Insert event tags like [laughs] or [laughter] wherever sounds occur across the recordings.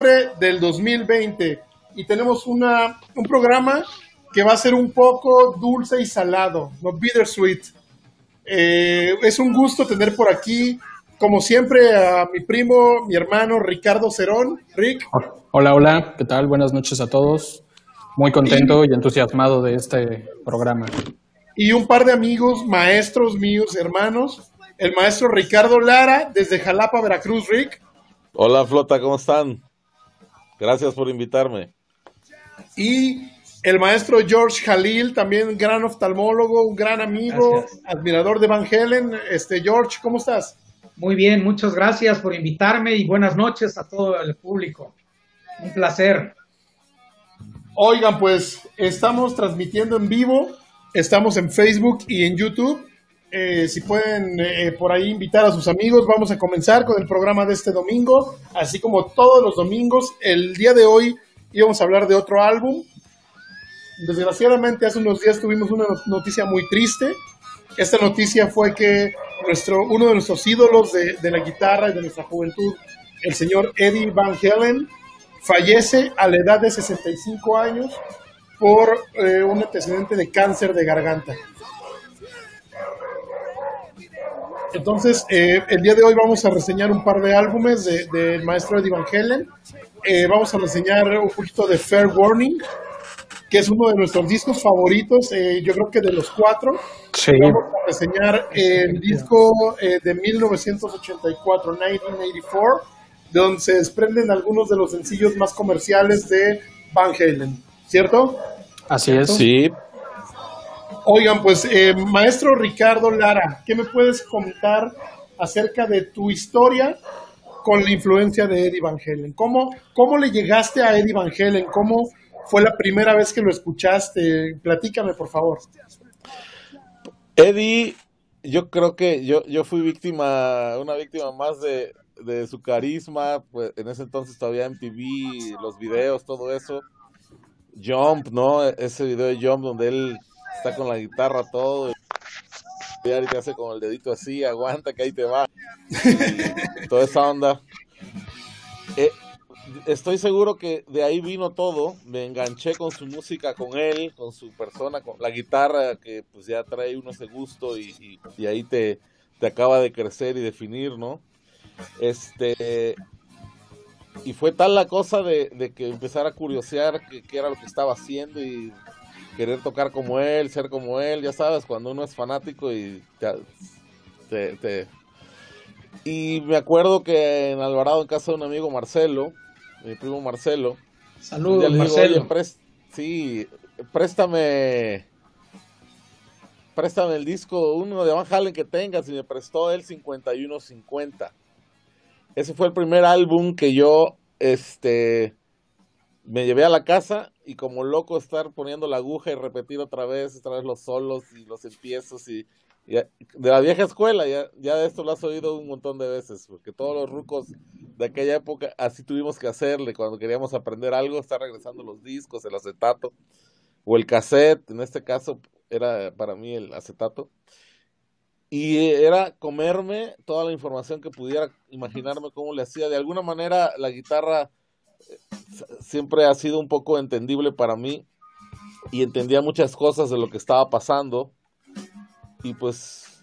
del 2020 y tenemos una, un programa que va a ser un poco dulce y salado, no bittersweet. Eh, es un gusto tener por aquí, como siempre, a mi primo, mi hermano Ricardo Cerón. Rick. Hola, hola, ¿qué tal? Buenas noches a todos. Muy contento y, entusiasmado de este programa. Y un par de amigos, maestros míos, hermanos. El maestro Ricardo Lara, desde Jalapa, Veracruz, Rick. Hola, Flota, ¿cómo están? Gracias por invitarme. Y el maestro George Jalil, también gran oftalmólogo, un gran amigo, admirador de Van Helen. Este, George, ¿cómo estás? Muy bien, muchas gracias por invitarme y buenas noches a todo el público. Un placer. Oigan, pues estamos transmitiendo en vivo, estamos en Facebook y en YouTube. Eh, si pueden eh, por ahí invitar a sus amigos, vamos a comenzar con el programa de este domingo, así como todos los domingos. El día de hoy íbamos a hablar de otro álbum. Desgraciadamente hace unos días tuvimos una noticia muy triste. Esta noticia fue que nuestro, uno de nuestros ídolos de, la guitarra y de nuestra juventud, el señor Eddie Van Halen, fallece a la edad de 65 años por eh, un antecedente de cáncer de garganta. Entonces, eh, el día de hoy vamos a reseñar un par de álbumes del de maestro Eddie Van Halen. Eh, vamos a reseñar un poquito de Fair Warning, que es uno de nuestros discos favoritos, yo creo que de los cuatro. Vamos a reseñar el disco de 1984, 1984 donde se desprenden algunos de los sencillos más comerciales de Van Halen, ¿cierto? Así es. Sí. Oigan, pues, eh, maestro Ricardo Lara, ¿qué me puedes contar acerca de tu historia con la influencia de Eddie Van Halen? ¿Cómo, cómo le llegaste a Eddie Van Halen? ¿Cómo fue la primera vez que lo escuchaste? Platícame, por favor. Eddie, yo creo que yo, yo fui víctima, una víctima más de, de su carisma, pues en ese entonces todavía MTV, los videos, todo eso. Jump, ¿no? Ese video de Jump donde él está con la guitarra todo y te hace con el dedito así, aguanta que ahí te va. toda esa onda. Eh, estoy seguro que de ahí vino todo. Me enganché con su música, con él, con su persona, con la guitarra que pues ya trae uno ese gusto y, y ahí te, te acaba de crecer y definir, ¿no? Este, y fue tal la cosa de, que empezara a curiosear qué era lo que estaba haciendo y querer tocar como él, ser como él, ya sabes, cuando uno es fanático y te, y me acuerdo que en Alvarado, en casa de un amigo Marcelo, mi primo Marcelo, saludos Marcelo. sí, préstame préstame el disco, uno de Van Halen que tengas, y me prestó él 5150. Ese fue el primer álbum que yo, este, me llevé a la casa y como loco estar poniendo la aguja y repetir otra vez, otra vez los solos y los empiezos y, de la vieja escuela, ya, ya de esto lo has oído un montón de veces, porque todos los rucos de aquella época así tuvimos que hacerle cuando queríamos aprender algo, estar regresando los discos, el acetato o el cassette, en este caso era para mí el acetato y era comerme toda la información que pudiera imaginarme cómo le hacía. De alguna manera la guitarra siempre ha sido un poco entendible para mí y entendía muchas cosas de lo que estaba pasando y pues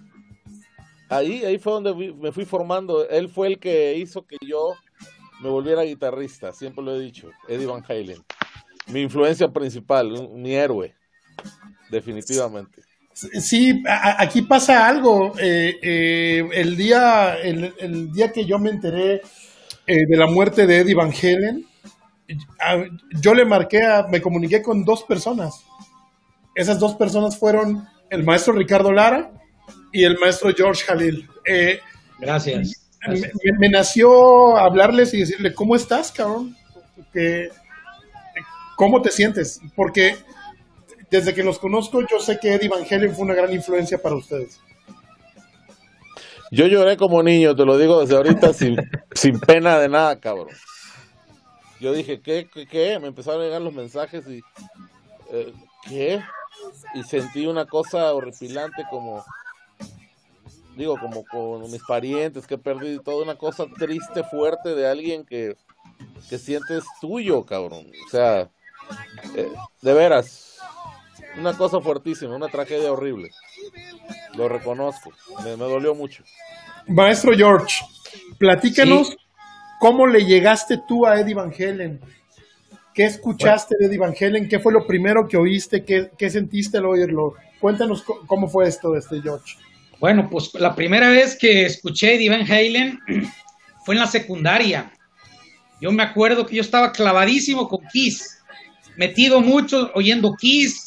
ahí ahí fue donde me fui formando. Él fue el que hizo que yo me volviera guitarrista, siempre lo he dicho, Eddie Van Halen. Mi influencia principal, mi héroe, definitivamente. Sí, aquí pasa algo. Eh, eh, el, día, el, día que yo me enteré eh, de la muerte de Eddie Van Halen, yo le marqué, me comuniqué con dos personas. Esas dos personas fueron el maestro Ricardo Lara y el maestro George Jalil. Gracias. Me, nació hablarles y decirle, ¿cómo estás, cabrón? ¿Cómo te sientes? Porque desde que los conozco, yo sé que Eddie Van Halen fue una gran influencia para ustedes. Yo lloré como niño, te lo digo desde ahorita sin, sin pena de nada, cabrón. Yo dije, ¿qué, qué? Me empezaron a llegar los mensajes y... Eh, ¿Qué? Y sentí una cosa horripilante como... Digo, como con mis parientes que perdido, toda una cosa triste, fuerte de alguien que que sientes tuyo, cabrón. O sea, eh, de veras, una cosa fuertísima, una tragedia horrible. Lo reconozco, me, me dolió mucho. Maestro George, platícanos cómo le llegaste tú a Eddie Van Halen. ¿Qué escuchaste de Eddie Van Halen? ¿Qué fue lo primero que oíste? ¿Qué, qué sentiste al oírlo? Cuéntanos cómo fue esto, este George. Bueno, pues la primera vez que escuché Eddie Van Halen [clears throat] fue en la secundaria. Yo me acuerdo que yo estaba clavadísimo con Kiss, metido mucho oyendo Kiss,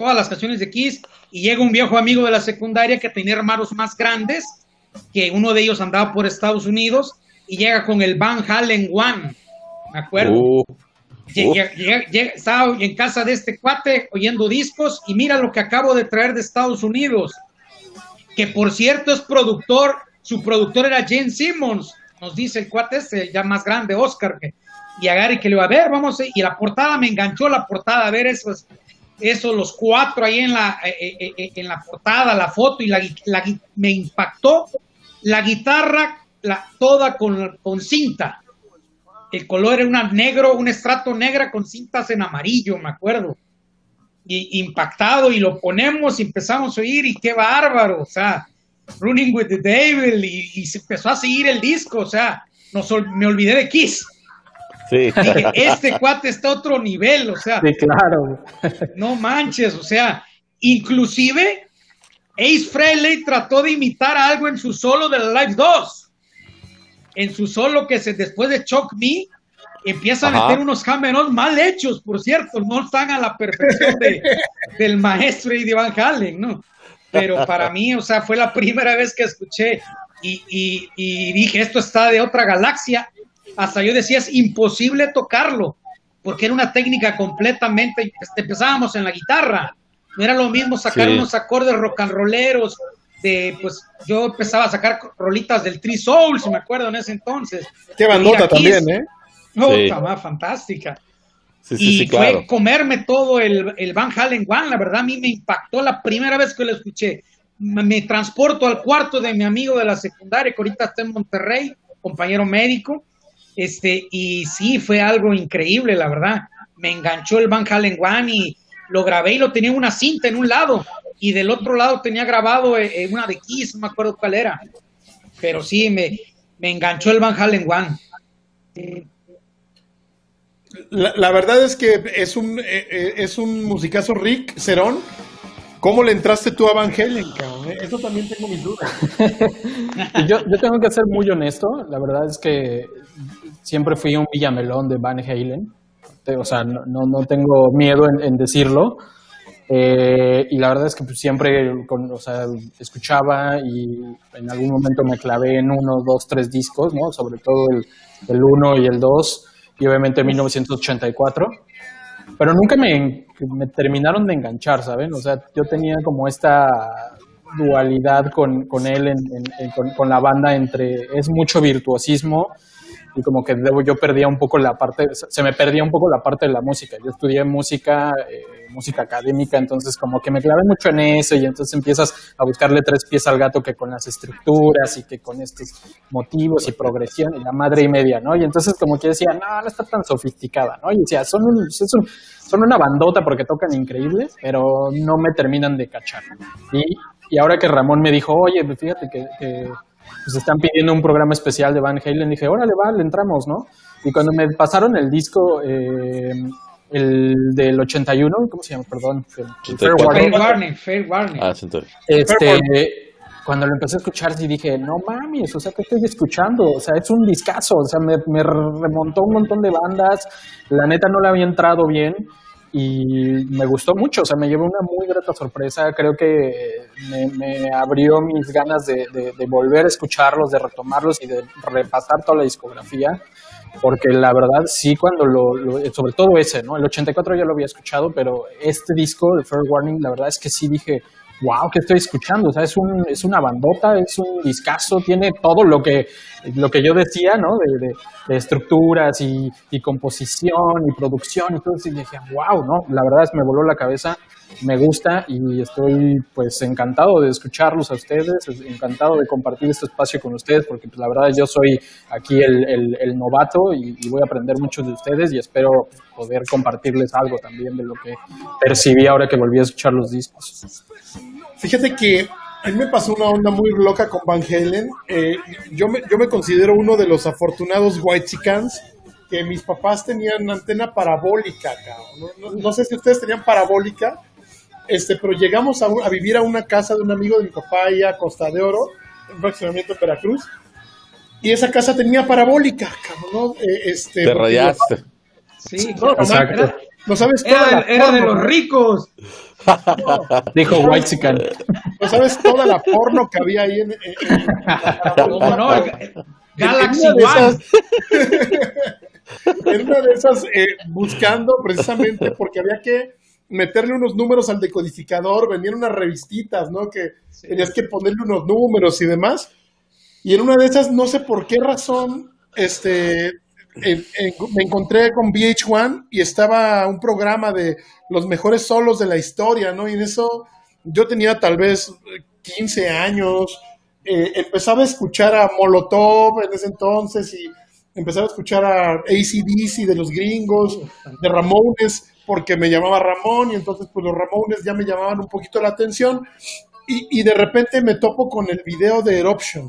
todas las canciones de Kiss, y llega un viejo amigo de la secundaria que tenía hermanos más grandes, que uno de ellos andaba por Estados Unidos, y llega con el Van Halen One, me acuerdo. Uh, Llega- llega- llega- estaba en casa de este cuate oyendo discos y mira lo que acabo de traer de Estados Unidos. Que por cierto es productor, su productor era Gene Simmons, nos dice el cuate este, ya más grande, Oscar. que- y agarra y que le va a ver, vamos, a- y la portada me enganchó la portada, a ver esos, esos los cuatro ahí en la, eh, eh, eh, en la portada, la foto, y la, la me impactó la guitarra toda con, con cinta el color era un negro, un estrato negra con cintas en amarillo, me acuerdo. Y impactado, y lo ponemos y empezamos a oír, y qué bárbaro, o sea, Running with the Devil, y, se empezó a seguir el disco, o sea, nos me olvidé de Kiss. Sí. Dije, este cuate está a otro nivel, o sea, Sí, claro. no manches, o sea, inclusive Ace Frehley trató de imitar algo en su solo de la Live 2. En su solo que se después de Choke Me empieza a meter unos cameros mal hechos, por cierto, no están a la perfección de- del maestro Eddie Van Halen, ¿no? Pero para mí, o sea, fue la primera vez que escuché y, y- y dije, esto está de otra galaxia. Hasta yo decía, es imposible tocarlo, porque era una técnica completamente, este, empezábamos en la guitarra, no era lo mismo sacar Sí. unos acordes rock and rolleros, de, pues yo empezaba a sacar rolitas del Three Souls, me acuerdo en ese entonces. Qué bandota también, ¿eh? No, Sí. estaba fantástica. Sí, sí, y sí, claro. fue comerme todo el, el Van Halen One, la verdad a mí me impactó la primera vez que lo escuché. Me, me transporto al cuarto de mi amigo de la secundaria, que ahorita está en Monterrey, compañero médico, este, y sí, fue algo increíble, la verdad. Me enganchó el Van Halen One y lo grabé y lo tenía en una cinta en un lado, y del otro lado tenía grabado eh, eh, una de Kiss, no me acuerdo cuál era. Pero sí, me, me enganchó el Van Halen One. La, la verdad es que es un, eh, es un musicazo Rick Cerón. ¿Cómo le entraste tú a Van Halen, cabrón? Eso también tengo mis dudas. Y [laughs] yo, yo tengo que ser muy honesto, la verdad es que siempre fui un villamelón de Van Halen, o sea, no, no, tengo miedo en, en decirlo, Eh, y la verdad es que pues, siempre con- o sea, escuchaba y en algún momento me clavé en uno, dos, tres discos, ¿no? sobre todo el, el 1 y el 2, y obviamente 1984 pero nunca me, me terminaron de enganchar, ¿saben? O sea, yo tenía como esta dualidad con, con él, en- en- con, con la banda, entre es mucho virtuosismo y como que yo perdía un poco la parte, se me perdía un poco la parte de la música. Yo estudié música, eh, música académica, entonces como que me clavé mucho en eso y entonces empiezas a buscarle tres pies al gato que con las estructuras y que con estos motivos y progresión y la madre y media, ¿no? Y entonces como que decía, no, no está tan sofisticada, ¿no? Y decía, son, un- son una bandota porque tocan increíbles, pero no me terminan de cachar. Y, y ahora que Ramón me dijo, oye, fíjate que, pues están pidiendo un programa especial de Van Halen, dije, órale, va, le entramos, ¿no? Y cuando me pasaron el disco, eh, el del 81, ¿cómo se llama? Perdón, el- el Fair 84. Fair Warning, Warning, Fair Warning. Ah, este, cuando lo empecé a escuchar, sí dije, no mames, o sea, ¿qué estoy escuchando? O sea, es un discazo, o sea, me, me remontó un montón de bandas, la neta no le había entrado bien y me gustó mucho, o sea, me llevó una muy grata sorpresa, creo que me, me abrió mis ganas de, de- de volver a escucharlos, de retomarlos y de repasar toda la discografía, porque la verdad sí, cuando lo, lo- sobre todo ese, ¿no? El 84 ya lo había escuchado, pero este disco, el Fair Warning, la verdad es que sí dije, wow, ¿qué estoy escuchando? O sea, es, un, es una bandota, es un discazo, tiene todo lo que, lo que yo decía, ¿no? De, de, de estructuras y, y, composición y producción y todo eso. Y dije, wow, ¿no? La verdad es me voló la cabeza, me gusta y estoy pues encantado de escucharlos a ustedes, encantado de compartir este espacio con ustedes, porque pues, la verdad yo soy aquí el, novato y, voy a aprender mucho de ustedes y espero poder compartirles algo también de lo que percibí ahora que volví a escuchar los discos. Fíjate que a mí me pasó una onda muy loca con Van Halen. Eh, yo, me, yo me considero uno de los afortunados White Chicans que mis papás tenían antena parabólica, no, sé si ustedes tenían parabólica, este, pero llegamos a, a, vivir a una casa de un amigo de mi papá allá a Costa de Oro, un fraccionamiento en Veracruz, y esa casa tenía parabólica, cabrón, ¿no? Eh, este, Te rayaste. Yo, sí, no, exacto. No sabes era, toda la era porno, de los ricos. No. Dijo White Chicken. No sabes toda la porno que había ahí en. en, en ¿Cómo no? Galaxy en One. [laughs] en una de esas, eh, buscando precisamente porque había que meterle unos números al decodificador, venían unas revistitas, ¿no? Que sí. tenías que ponerle unos números y demás. Y en una de esas, no sé por qué razón, este, en, en, me encontré con VH1 y estaba un programa de los mejores solos de la historia, ¿no? Y en eso yo tenía tal vez 15 años, eh, empezaba a escuchar a Molotov en ese entonces y empezaba a escuchar a ACDC de los gringos, de Ramones, porque me llamaba Ramón y entonces pues los Ramones ya me llamaban un poquito la atención y, de repente me topo con el video de Eruption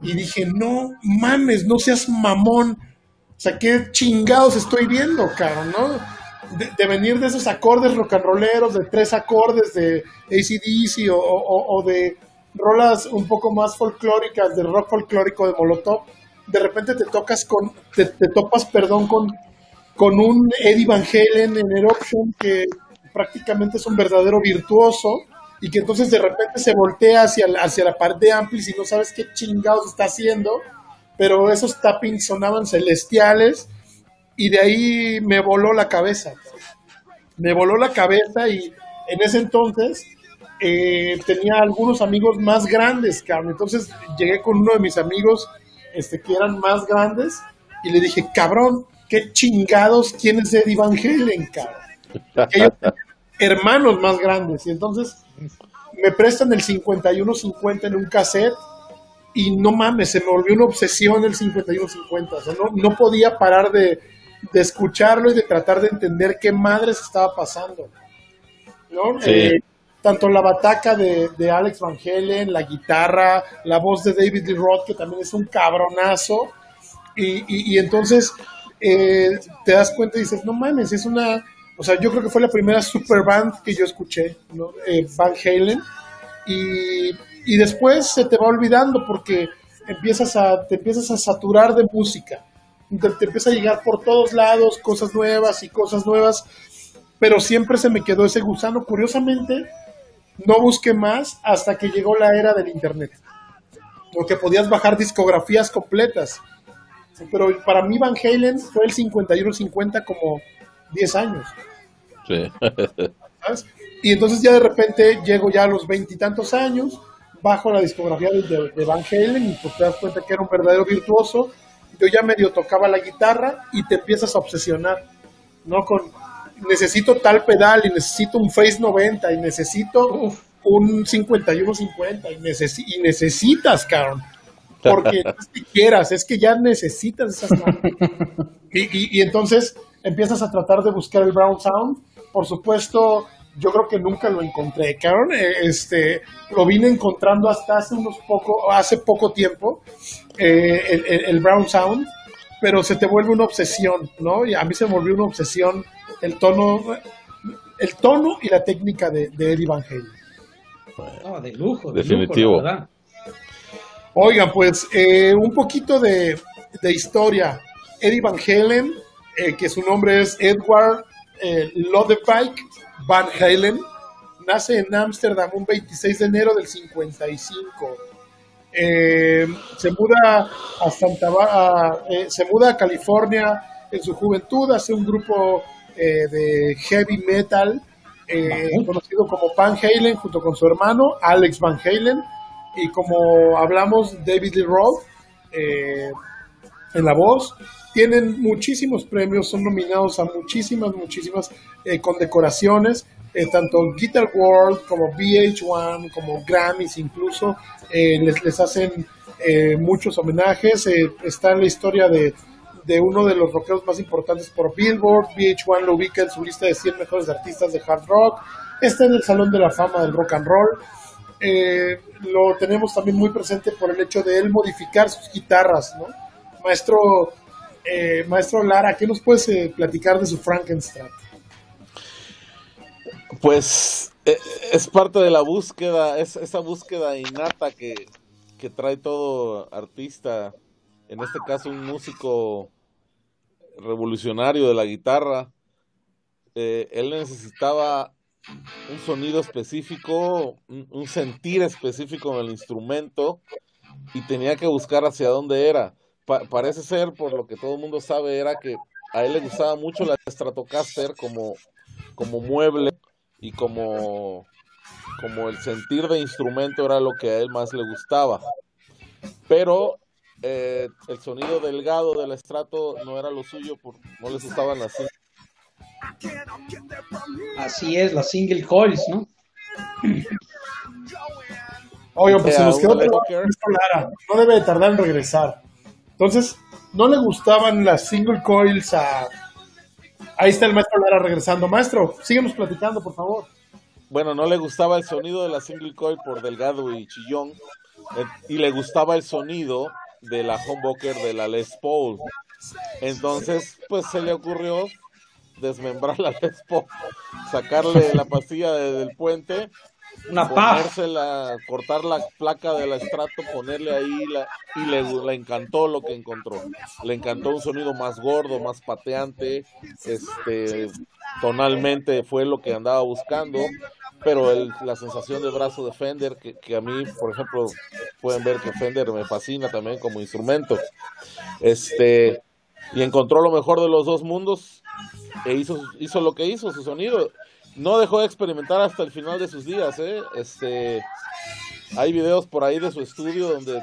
y dije, no mames, no seas mamón. O sea, qué chingados estoy viendo, caro, ¿no? De, de, venir de esos acordes rock and rolleros, de tres acordes de ACDC o, de rolas un poco más folclóricas, del rock folclórico de Molotov, de repente te tocas con, te topas, perdón, con, con un Eddie Van Halen en Eruption que prácticamente es un verdadero virtuoso y que entonces de repente se voltea hacia, hacia la pared de amplis y no sabes qué chingados está haciendo, pero esos tappings sonaban celestiales y de ahí me voló la cabeza. Me voló la cabeza y en ese entonces eh, tenía algunos amigos más grandes, cabrón. Entonces llegué con uno de mis amigos este, que eran más grandes y le dije, cabrón, qué chingados, ¿quién es Eddie Van Halen, cabrón? Ellos hermanos más grandes. Y entonces me prestan el 5150 en un cassette y no mames, se me volvió una obsesión el 5150. O sea, no, no podía parar de, de, escucharlo y de tratar de entender qué madres estaba pasando. ¿no? Sí. Eh, tanto la bataca de, de, Alex Van Halen, la guitarra, la voz de David Lee Roth, que también es un cabronazo. Y, y, y entonces eh, te das cuenta y dices, no mames, es una o sea, yo creo que fue la primera super band que yo escuché, eh, Van Halen. Y, y, después se te va olvidando porque empiezas a, te empiezas a saturar de música. Te, te empieza a llegar por todos lados cosas nuevas y cosas nuevas. Pero siempre se me quedó ese gusano. Curiosamente, no busqué más hasta que llegó la era del Internet. Porque podías bajar discografías completas. Pero para mí Van Halen fue el 51-50 como 10 años. Sí. ¿Sabes? Y entonces ya de repente llego ya a los veintitantos años, bajo la discografía de, de, de, Van Halen y pues te das cuenta que era un verdadero virtuoso. Yo ya medio tocaba la guitarra y te empiezas a obsesionar, ¿no? Con necesito tal pedal y necesito un Face 90 y necesito Uf. un 51-50 y, neces y necesitas, cabrón. Porque no es que quieras, es que ya necesitas esas y, y, y entonces empiezas a tratar de buscar el Brown Sound. Por supuesto, yo creo que nunca lo encontré, cabrón. Este, lo vine encontrando hasta hace unos poco, hace poco tiempo, eh, el, el, el, Brown Sound, pero se te vuelve una obsesión, ¿no? Y a mí se me volvió una obsesión el tono, el tono y la técnica de, de Eddie Van Halen. No, de lujo, de definitivo. Lujo, Oigan, pues eh, un poquito de, de historia. Eddie Van Halen eh, que su nombre es Edward eh, Lodewijk Van Halen, nace en Ámsterdam un 26 de enero del 55. Eh, se muda a Santa a, se muda a California en su juventud, hace un grupo de heavy metal eh, conocido como Van Halen, junto con su hermano Alex Van Halen, y como hablamos, David Lee Roth eh, en la voz. Tienen muchísimos premios, son nominados a muchísimas, muchísimas eh, condecoraciones, tanto Guitar World como VH1, como Grammys incluso, les, les hacen muchos homenajes. está en la historia de de uno de los rockeros más importantes por Billboard. VH1 lo ubica en su lista de 100 mejores artistas de hard rock. Está en el Salón de la Fama del Rock and Roll. Eh, lo tenemos también muy presente por el hecho de él modificar sus guitarras, ¿no? Maestro, eh, maestro Lara, ¿qué nos puedes eh, platicar de su Frankenstein? Pues es parte de la búsqueda, es esa búsqueda innata que, que trae todo artista en este caso un músico revolucionario de la guitarra, él necesitaba un sonido específico, un, sentir específico en el instrumento y tenía que buscar hacia dónde era. parece ser, por lo que todo el mundo sabe, era que a él le gustaba mucho la Stratocaster como, como mueble y como, como el sentir de instrumento era lo que a él más le gustaba. Pero eh, el sonido delgado del estrato no era lo suyo, no les gustaban las Así es, las single coils, ¿no? [clears throat] Oye, pues se nos quedó no debe tardar en regresar. Entonces, ¿no le gustaban las single coils a... Ahí está el maestro Lara regresando. Maestro, síguenos platicando, por favor. Bueno, no le gustaba el sonido de la single coil por delgado y chillón. Eh, y le gustaba el sonido de la humbucker de la Les Paul. Entonces, pues se le ocurrió desmembrar la Les Paul, sacarle la pastilla del puente, una ponérsela, cortar la placa del estrato, ponerle ahí la, y le, le, encantó lo que encontró. Le encantó un sonido más gordo, más pateante, este tonalmente fue lo que andaba buscando pero el, la sensación de brazo de Fender, que, que, a mí, por ejemplo, pueden ver que Fender me fascina también como instrumento. Este, y encontró lo mejor de los dos mundos e hizo, hizo lo que hizo, su sonido. No dejó de experimentar hasta el final de sus días, ¿eh? Este, hay videos por ahí de su estudio donde,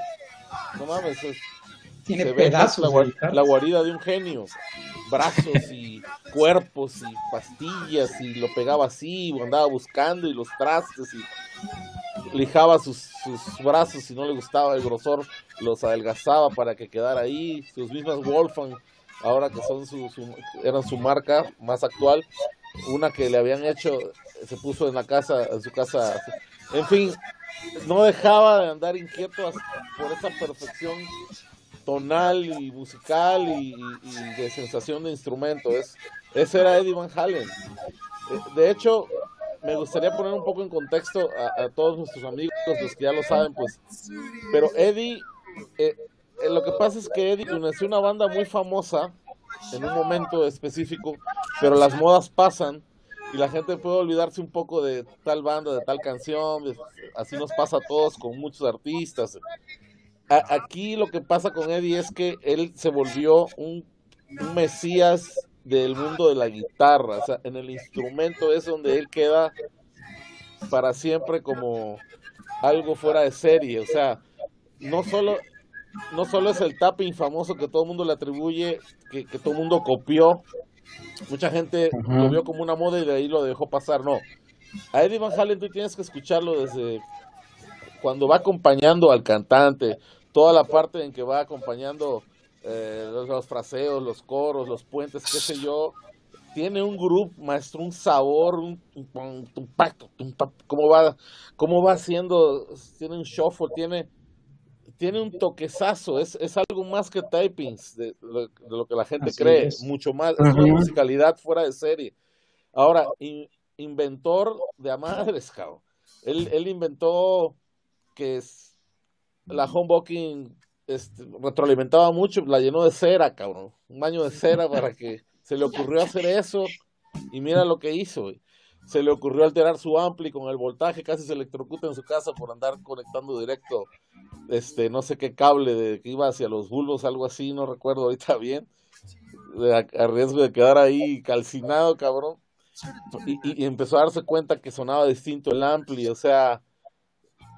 no mames, tiene pedazos. La, guarida de un genio. Brazos y cuerpos y pastillas y lo pegaba así, andaba buscando y los trastes y lijaba sus, brazos si no le gustaba el grosor, los adelgazaba para que quedara ahí. Sus mismas Wolfgang, ahora que son su, eran su marca más actual, una que le habían hecho, se puso en la casa, en su casa. En fin, no dejaba de andar inquieto por esa perfección tonal y musical y, de sensación de instrumento. Es, ese era Eddie Van Halen. Eh, de hecho, me gustaría poner un poco en contexto a, todos nuestros amigos, los que ya lo saben, pues. Pero Eddie, eh, eh, lo que pasa es que Eddie nació una banda muy famosa en un momento específico, pero las modas pasan y la gente puede olvidarse un poco de tal banda, de tal canción, así nos pasa a todos con muchos artistas. Aquí lo que pasa con Eddie es que él se volvió un, mesías del mundo de la guitarra, o sea, en el instrumento es donde él queda para siempre como algo fuera de serie, o sea, no solo no solo es el tapping famoso que todo el mundo le atribuye, que, todo el mundo copió, mucha gente lo vio como una moda y de ahí lo dejó pasar, no. A Eddie Van Halen tú tienes que escucharlo desde cuando va acompañando al cantante, toda la parte en que va acompañando eh, los, fraseos, los coros, los puentes, qué sé yo, tiene un grupo, maestro, un sabor, un, impacto, cómo va, cómo va haciendo, tiene un shuffle, tiene, tiene un toquezazo, es, es algo más que typings de, lo que la gente cree, mucho más, es una musicalidad fuera de serie. Ahora, inventor de amadres, cabrón. Él, él inventó que es la homebooking este, retroalimentaba mucho, la llenó de cera, cabrón. Un baño de cera para que se le ocurrió hacer eso y mira lo que hizo. Se le ocurrió alterar su ampli con el voltaje, casi se electrocuta en su casa por andar conectando directo, este, no sé qué cable de que iba hacia los bulbos, algo así, no recuerdo ahorita bien, a, riesgo de quedar ahí calcinado, cabrón. y, y empezó a darse cuenta que sonaba distinto el ampli, o sea,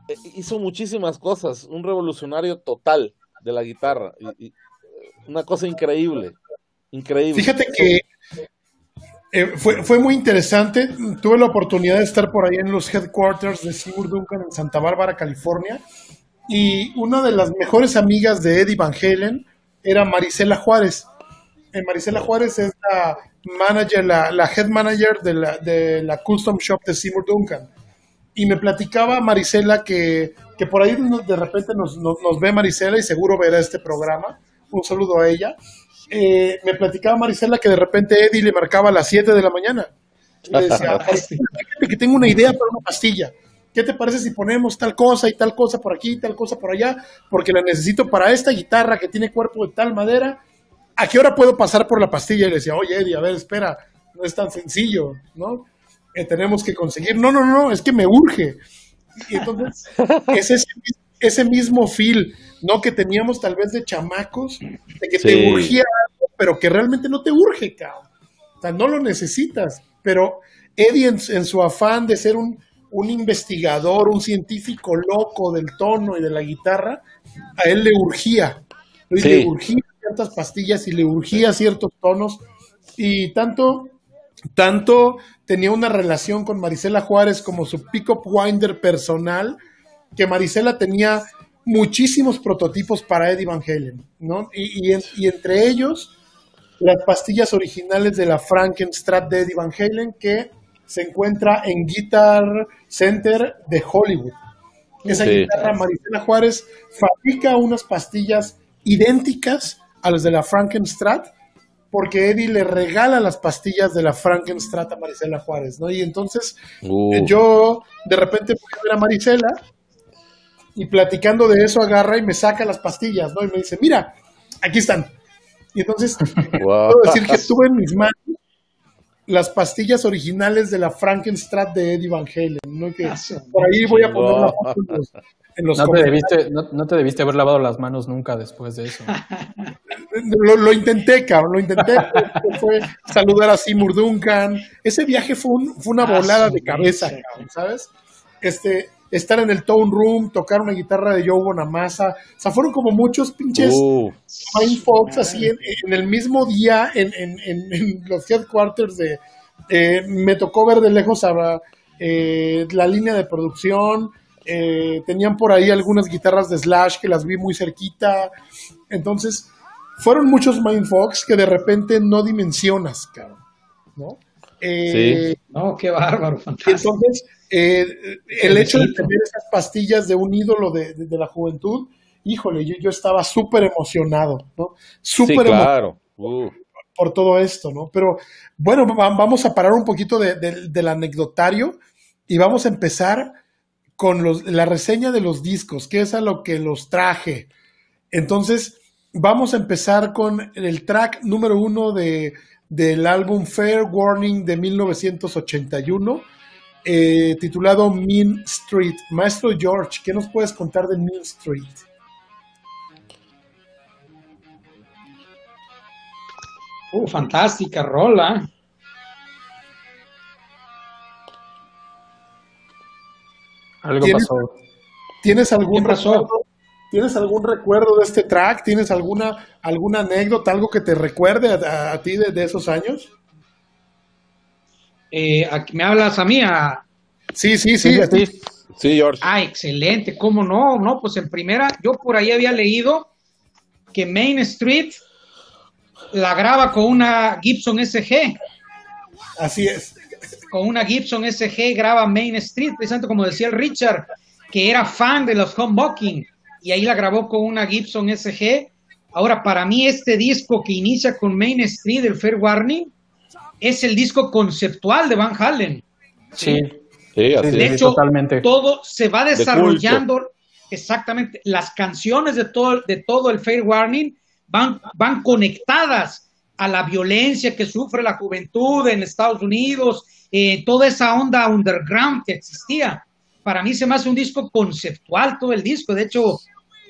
eh, hizo muchísimas cosas, un revolucionario total de la guitarra, y, una cosa increíble, increíble. Fíjate que eh, fue, muy interesante, tuve la oportunidad de estar por ahí en los headquarters de Seymour Duncan en Santa Bárbara, California, y una de las mejores amigas de Eddie Van Halen era Marisela Juárez. Eh, Marisela Juárez es la manager, la, head manager de la, custom shop de Seymour Duncan y me platicaba Marisela que, que por ahí de repente nos, nos, ve Marisela y seguro verá este programa. Un saludo a ella. Eh, me platicaba Marisela que de repente Eddie le marcaba a las 7 de la mañana. le decía, [laughs] que tengo una idea para una pastilla. ¿Qué te parece si ponemos tal cosa y tal cosa por aquí, tal cosa por allá? Porque la necesito para esta guitarra que tiene cuerpo de tal madera. ¿A qué hora puedo pasar por la pastilla? Y le decía, oye Eddie, a ver, espera, no es tan sencillo, ¿no? tenemos que conseguir. No, no, no, es que me urge. Y entonces, [laughs] es ese, ese mismo feel, ¿no? Que teníamos tal vez de chamacos, de que te urgía algo, pero que realmente no te urge, cabrón. O sea, no lo necesitas. Pero Eddie, en, su afán de ser un, un investigador, un científico loco del tono y de la guitarra, a él le urgía. Le urgía ciertas pastillas y le urgía ciertos tonos. Y tanto tanto tenía una relación con Marisela Juárez como su pick-up winder personal, que Marisela tenía muchísimos prototipos para Eddie Van Halen, ¿no? Y, entre ellos, las pastillas originales de la Frankenstrat de Eddie Van Halen, que se encuentra en Guitar Center de Hollywood. Esa guitarra, Marisela Juárez fabrica unas pastillas idénticas a las de la Frankenstrat, porque Eddie le regala las pastillas de la Frankenstrat a Marisela Juárez, ¿no? Y entonces uh. yo de repente voy a ver a Marisela y platicando de eso agarra y me saca las pastillas, ¿no? Y me dice, mira, aquí están. Y entonces [laughs] puedo decir que tuve en mis manos las pastillas originales de la Frankenstrat de Eddie Van Halen, ¿no? Que por ahí voy a poner la foto no, te debiste, no, te debiste haber lavado las manos nunca después de eso. [laughs] lo, intenté, cabrón, lo intenté. Fue, saludar a Seymour Duncan. Ese viaje fue, fue una ah, volada de cabeza, cabrón, ¿sabes? Este, estar en el Tone Room, tocar una guitarra de Joe Bonamassa. O sea, fueron como muchos pinches uh. Mindfox así en, el mismo día en, en, los headquarters de... Eh, me tocó ver de lejos a eh, la línea de producción, eh, tenían por ahí algunas guitarras de Slash que las vi muy cerquita. Entonces, fueron muchos Mindfox que de repente no dimensionas, cabrón. ¿No? Eh, sí. No, qué bárbaro, fantástico. Entonces, eh, el hecho de tener esas pastillas de un ídolo de, la juventud, híjole, yo, yo estaba súper emocionado, ¿no? Súper claro. por todo esto, ¿no? Pero bueno, vamos a parar un poquito del anecdotario y vamos a empezar con la reseña de los discos, que es a lo que los traje. Entonces, vamos a empezar con el track número uno de, del álbum Fair Warning de 1981, eh, titulado Mean Street. Maestro George, ¿qué nos puedes contar de Mean Street? Uh, fantástica rola. Algo pasó. ¿Tienes algún Recuerdo, ¿Tienes algún recuerdo de este track? ¿Tienes alguna, alguna anécdota, algo que te recuerde a, ti de, esos años? Eh, ¿Me hablas a mí? Sí, sí, sí. Sí, sí, George. Ah, excelente. ¿Cómo no? No, pues en primera, yo por ahí había leído que Main Street la graba con una Gibson SG. Así es con una Gibson SG graba Main Street, precisamente como decía el Richard, que era fan de los Humbucking, y ahí la grabó con una Gibson SG. Ahora, para mí este disco que inicia con Main Street, el Fair Warning, es el disco conceptual de Van Halen. Sí, sí, de hecho, totalmente. todo se va desarrollando, exactamente, las canciones de todo, de todo el Fair Warning van, van conectadas a la violencia que sufre la juventud en Estados Unidos eh, toda esa onda underground que existía. Para mí se me hace un disco conceptual todo el disco, de hecho,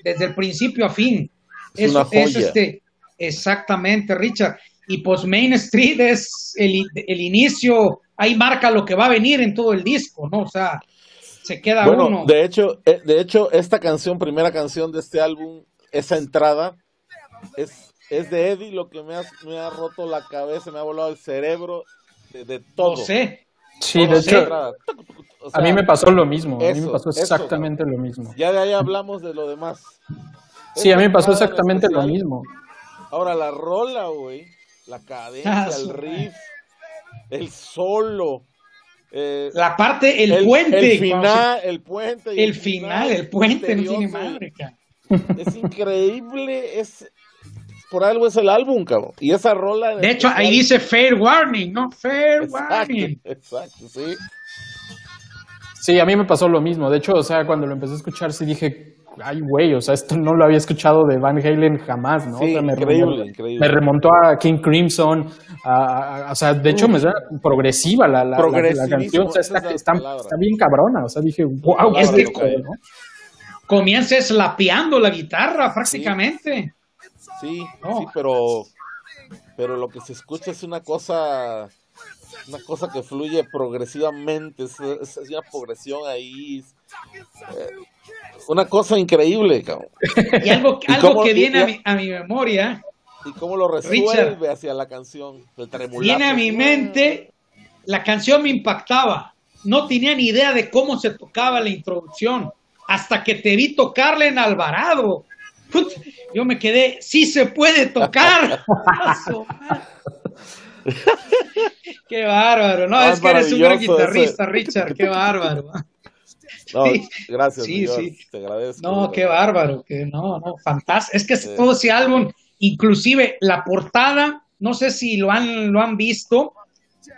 desde el principio a fin. Es, este, exactamente, Richard. Y pues Main Street es el, inicio ahí marca lo que va a venir en todo el disco, ¿no? O sea, se queda Bueno, uno. de hecho, eh, de hecho, esta canción, primera canción de este álbum, esa entrada, es, es de Eddie lo que me ha, me ha roto la cabeza, me ha volado el cerebro de, de todo. No sé. Sí, de hecho, a mí me pasó lo mismo. a mí me pasó eso, exactamente lo mismo. Ya de ahí hablamos de lo demás. Sí, a mí me pasó exactamente lo mismo. Ahora, la rola, güey, la [laughs] cadencia, Ah, el riff, el solo, eh, La parte, el, el, puente. el final, el puente. el final, el puente, no tiene madre, cara. Es increíble, es por algo es el álbum, cabrón. Y esa rola. en De hecho, ahí dice fair warning, ¿no? Fair Exacto, warning. exacto, sí. Sí, a mí me pasó lo mismo. De hecho, o sea, cuando lo empecé a escuchar, sí dije, ay, güey, o sea, esto no lo había escuchado de Van Halen jamás, ¿no? Sí, o sea, me increíble, remontó, increíble. Me remontó a King Crimson, a, a- a- o sea, de hecho, me suena progresiva la, la, la- canción, o sea, está, es la está, está bien cabrona, o sea, dije, wow, rico, que- ¿no? Comienza slapeando la guitarra prácticamente. Sí, No. sí, pero pero lo que se escucha es una cosa una cosa que fluye progresivamente, es, es- es una progresión ahí, es, una cosa increíble, cabrón. Y algo, [laughs] ¿Y algo cómo- que viene y- a mi, a mi memoria, Y cómo lo resuelve hacia la canción, el viene a mi mente, la canción me impactaba. No tenía ni idea de cómo se tocaba la introducción. Hasta que te vi tocarla en Alvarado. Put, Yo me quedé, sí se puede tocar. [laughs] Qué bárbaro. No, Ah, es que eres un gran guitarrista, ese. Richard. Qué bárbaro. [laughs] No, Sí. gracias, Sí, Dios, sí. te agradezco. No, qué bárbaro, que no, no, fantástico. Es que Sí. todo ese álbum, inclusive la portada, no sé si lo han, lo han visto,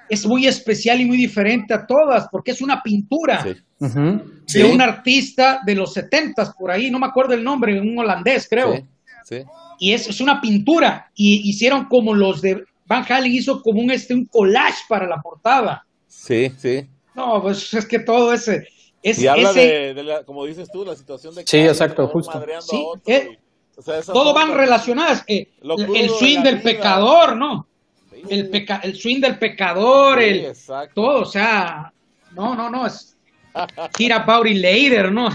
es muy especial y muy diferente a todas, porque es una pintura Sí, de Sí. un artista de los setentas por ahí, no me acuerdo el nombre, un holandés, creo. sí, sí. Y es, es una pintura, y hicieron como los de Van Halen hizo como un, este, un collage para la portada. Sí, sí. No, pues es que todo ese, es, Y habla ese- de, de la, como dices tú, la situación de Sí, exacto, justo. madreando Sí, a otro eh, y- o sea, esas todo van relacionadas. eh, el swing de del vida. pecador, ¿no? Sí, El, peca, el swing del pecador, sí, el exacto. todo, o sea, no, no, no, es Hear About It Later, ¿no?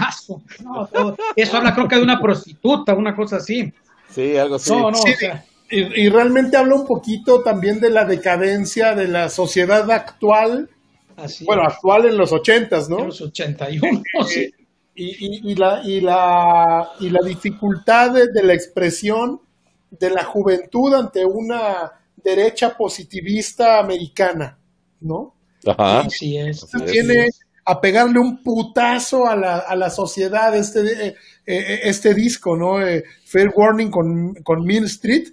Todo. Eso habla creo que de una prostituta, una cosa así. Sí, algo así. No, no, Sí, o sea, Y, y realmente habla un poquito también de la decadencia de la sociedad actual, así. bueno, actual en los ochentas, en ¿no? los 81, sí. Y, y- y la, y, la, y la dificultad de, de la expresión de la juventud ante una derecha positivista americana, ¿no? Ajá. Así es. Así es. Viene a pegarle un putazo a la, a la sociedad este, eh, eh, este disco, ¿no? Eh, Fair Warning con, con Mill Street.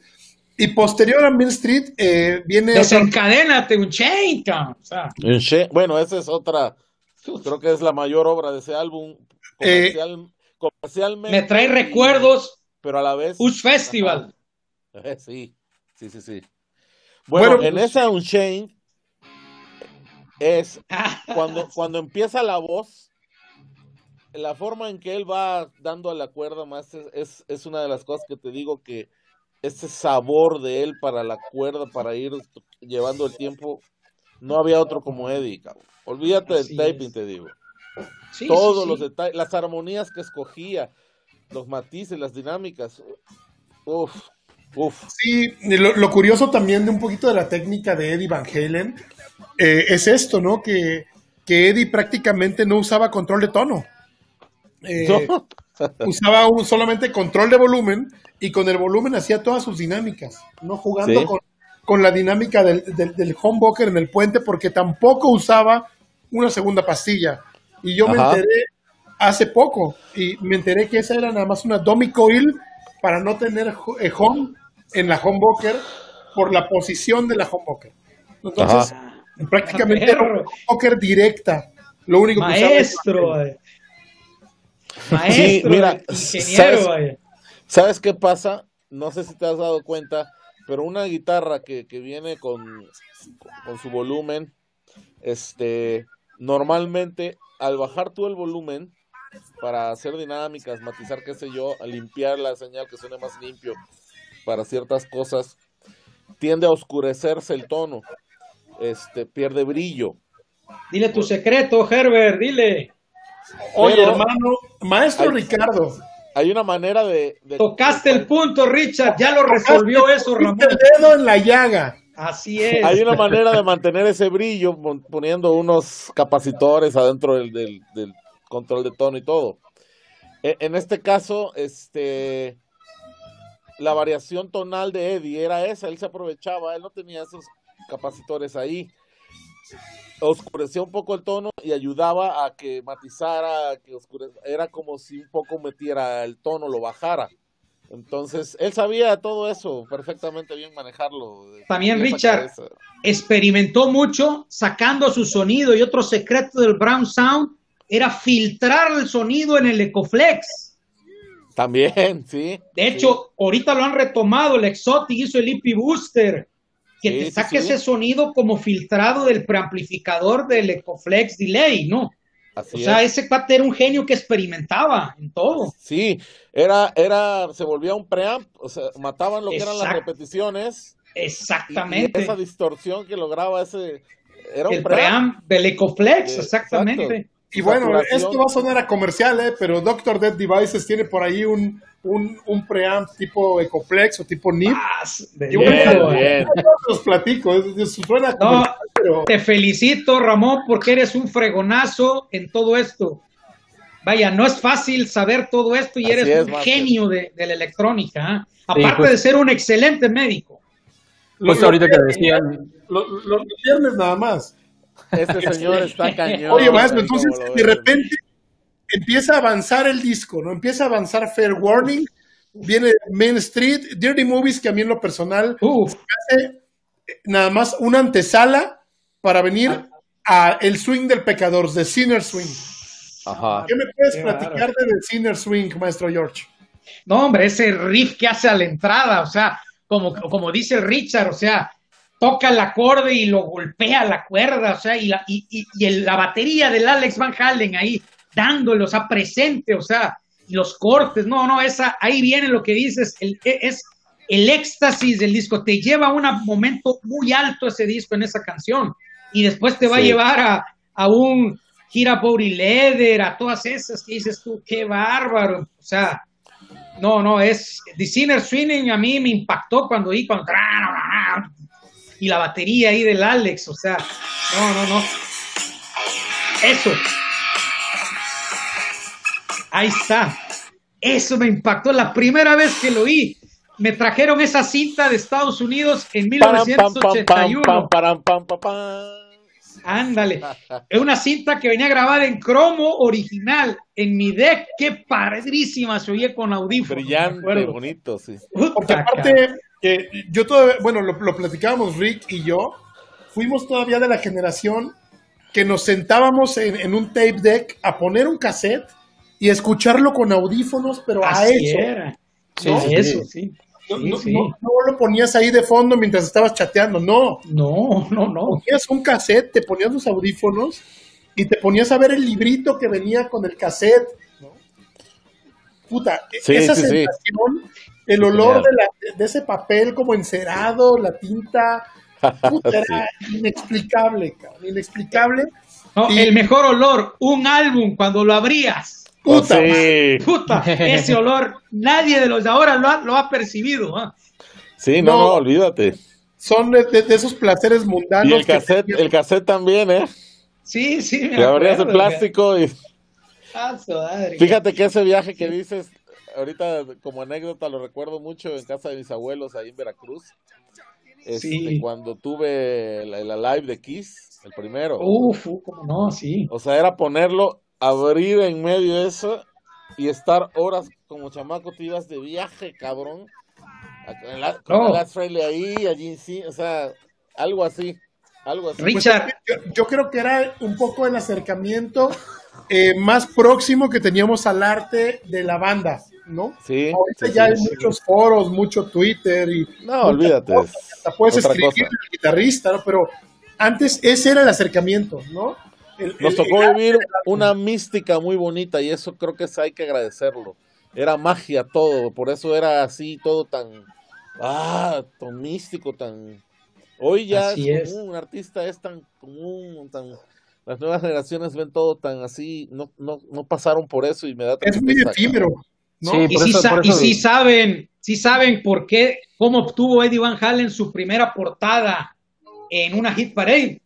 Y posterior a Mill Street eh, viene... Desencadénate un chain, o sea, Bueno, esa es otra. Creo que es la mayor obra de ese álbum. Comercial, comercialmente. me trae recuerdos Pero a la vez. Us Festival. Ajá. Eh, Sí, sí, sí, sí. Bueno, Bueno, en pues- esa Unchained es [laughs] Ah, cuando, cuando empieza la voz, la forma en que él va dando a la cuerda más es, es, es una de las cosas que te digo que ese sabor de él para la cuerda, para ir llevando el tiempo, no había otro como Eddie, cabrón. Olvídate Así del taping, es. te digo. sí, Todos sí, los sí. detalles, las armonías que escogía, los matices, las dinámicas. Uf, uf. Sí, lo, lo curioso también de un poquito de la técnica de Eddie Van Halen eh, es esto, ¿no? Que, que Eddie prácticamente no usaba control de tono. [laughs] Eh, ¿No? Usaba un, solamente control de volumen y con el volumen hacía todas sus dinámicas, no jugando Sí. con, con la dinámica del, del, del en el puente porque tampoco usaba una segunda pastilla. Y yo me enteré hace poco y me enteré que esa era nada más una dummy coil para no tener eh, home en la humbucker por la posición de la humbucker. Entonces, prácticamente era una directa. Lo único que usaba es- Maestro. Maestro, mira, ingeniero, ¿sabes? vaya. ¿Sabes qué pasa? No sé si te has dado cuenta, pero una guitarra que, que viene con, con su volumen, este, normalmente al bajar tú el volumen para hacer dinámicas, matizar, qué sé yo, limpiar la señal que suene más limpio para ciertas cosas, tiende a oscurecerse el tono, este, pierde brillo. Dile tu secreto, Herbert, dile. Oye, Pero- hermano, maestro. Ricardo. Hay una manera de... de- Tocaste el punto, Richard. Ya lo resolvió eso, Ramón. El dedo en la llaga. Así es. Hay una manera de mantener ese brillo pon- poniendo unos capacitores adentro del, del- del control de tono y todo. E- En este caso, este, la variación tonal de Eddie era esa, él se aprovechaba, él no tenía esos capacitores ahí. Oscurecía un poco el tono y ayudaba a que matizara, a que oscure- era como si un poco metiera el tono, lo bajara. Entonces, él sabía todo eso, perfectamente bien manejarlo. También Richard. cabeza. experimentó mucho sacando su sonido y otro secreto del Brown Sound era filtrar el sonido en el Ecoflex. También, [laughs] sí. De hecho, ahorita lo han retomado, el Exotic hizo el EP Booster, que Sí, te sí. ese sonido como filtrado del preamplificador del Ecoflex Delay, ¿no? Así O sea, es. ese cuate era un genio que experimentaba en todo. Sí, era, era, se volvía un preamp, o sea, mataban lo que eran las repeticiones y- y, Exactamente. esa distorsión que lograba ese, era un el preamp. preamp del Ecoflex, Eh, exactamente. exacto. Y bueno, Saturación. esto va a sonar a comercial, ¿eh? pero Doctor Dead Devices tiene por ahí un, un, un preamp tipo Ecoplex o tipo NIP. Paz de Y bueno, lujo. bien. yo los platico, suena No, pero Te felicito, Ramón, porque eres un fregonazo en todo esto. Vaya, no es fácil saber todo esto y Así eres es, un genio de, de la electrónica. ¿ah? Aparte pues. de ser un excelente médico. Pues Lo- ahorita que decían, lo- lo- los viernes nada más. Este [laughs] señor está cañón. Oye, maestro, ¿cómo entonces de repente empieza a avanzar el disco, ¿no? Empieza a avanzar Fair Warning, viene Main Street, Dirty Movies, que a mí en lo personal Uf, hace eh, nada más una antesala para venir a el swing del pecador, de Sinner Swing. Ajá. ¿Qué me puedes Qué platicar de The Sinner Swing, maestro George? no, hombre, ese riff que hace a la entrada, o sea, como, como dice Richard, o sea, toca el acorde y lo golpea la cuerda, o sea, y la, y, y- y el- la batería del Alex Van Halen ahí dándole, o sea, presente, o sea, y los cortes, no, no, esa, ahí viene lo que dices, el, e- es el éxtasis del disco, te lleva a un momento muy alto ese disco en esa canción, y después te va a llevar a, a un Gira Body Leather, a todas esas que dices tú, qué bárbaro, o sea, no, no, es The Sinner Swinging a mí me impactó cuando oí cuando y la batería ahí del Alex, o sea, no, no, no. Eso. Ahí está. Eso me impactó la primera vez que lo oí. Me trajeron esa cinta de Estados Unidos en Param, pam, pam, pam, 1981. pam, param, pam, pam, pam. Ándale. [laughs] Es una cinta que venía grabada en cromo original en mi deck. Qué padrísima se oía con audífonos. Brillante, bonito, sí. Porque aparte, eh, yo todavía, bueno, lo, lo platicábamos Rick y yo, fuimos todavía de la generación que nos sentábamos en, en un tape deck a poner un cassette y escucharlo con audífonos, pero a eso. era. Sí, No, sí, eso, sí. No, Sí, no- sí. no- no lo ponías ahí de fondo mientras estabas chateando, no. No, no, no. Ponías un cassette, te ponías los audífonos y te ponías a ver el librito que venía con el cassette. ¿no? Puta, Sí, esa sí, sí. sensación, el olor de, la- de ese papel como encerado, la tinta, [laughs] puta, era inexplicable, cabrón, inexplicable. No, Y- El mejor olor, un álbum cuando lo abrías. Puta, sí, Puta, [laughs] ese olor, nadie de los de ahora lo ha, lo ha percibido. ¿ah? sí, no, No. no, olvídate. son de, de- de esos placeres mundanos. Y el cassette, el cassette también, ¿eh? Sí, sí, me Que abrías el acuerdo, plástico y Ah, su madre. fíjate que ese viaje que dices, ahorita como anécdota lo recuerdo mucho en casa de mis abuelos ahí en Veracruz. Este, Sí. cuando tuve la, la live de Kiss, el primero. Uf, uf, cómo no, sí. O sea, era ponerlo, abrir en medio de eso y estar horas como chamaco, te ibas de viaje, cabrón. En la, con No. el Last Friday ahí, allí sí, o sea, algo así, algo así. Pues, Richard, yo, yo creo que era un poco el acercamiento eh, más próximo que teníamos al arte de la banda, ¿no? Sí, Ahorita sí, ya sí, hay sí. muchos foros, mucho Twitter y No, olvídate. hasta puedes Otra escribir cosa. al guitarrista, ¿no? Pero antes ese era el acercamiento, ¿no? El- Nos el- tocó el- vivir una mística muy bonita y eso creo que hay que agradecerlo. Era magia todo, por eso era así todo tan, ah, tan místico, tan... Hoy ya Así es es. común, un artista es tan común, tan las nuevas generaciones ven todo tan así, no, no, no pasaron por eso y me da Es muy efímero. ¿No? Sí, Y sí, eso- sa- y sí saben, sí saben por qué, cómo obtuvo Eddie Van Halen su primera portada en una hit parade.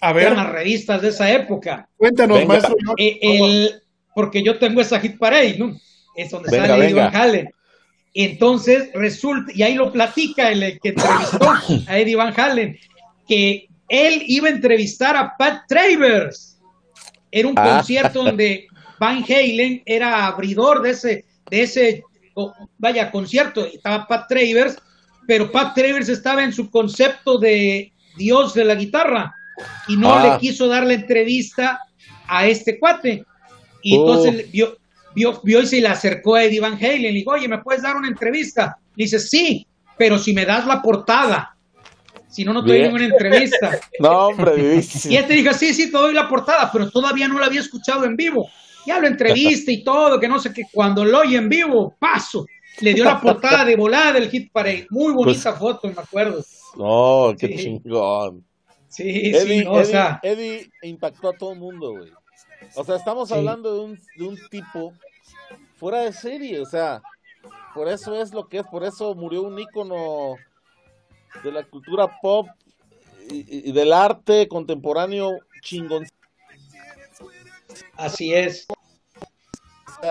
A ver, Eran las revistas de esa época. cuéntanos, Venga. maestro. Eh, el- porque yo tengo esa hit parade, ¿no? Es donde Venga, sale Eddie. Van Halen. Entonces resulta, y ahí lo platica el, el que entrevistó a Eddie Van Halen, que él iba a entrevistar a Pat Travers. Era un Ah. concierto donde [laughs] Van Halen era abridor de ese, de ese, vaya, concierto. Estaba Pat Travers, pero Pat Travers estaba en su concepto de Dios de la guitarra y no Ah. le quiso dar la entrevista a este cuate. Y Oh. entonces vio, vio, vio y se le acercó a Eddie Van Halen. Le dijo, oye, ¿me puedes dar una entrevista? Le dice, sí, pero si me das la portada. Si no, no te doy ninguna entrevista. [laughs] No, hombre, [laughs] Y vivísimo. este dijo, sí, sí, te doy la portada, pero todavía no la había escuchado en vivo. Ya lo entrevista y todo, que no sé qué. Cuando lo oye en vivo, paso. Le dio la [laughs] portada de volada del Hit Parade. Muy bonita Pues- foto, me acuerdo. No, qué Sí. chingón. Sí, Eddie, sí, no, o sea, Eddie impactó a todo el mundo, güey. O sea, estamos Sí. hablando de un, de un tipo fuera de serie, o sea, por eso es lo que es, por eso murió un ícono de la cultura pop y, y del arte contemporáneo chingón. así es.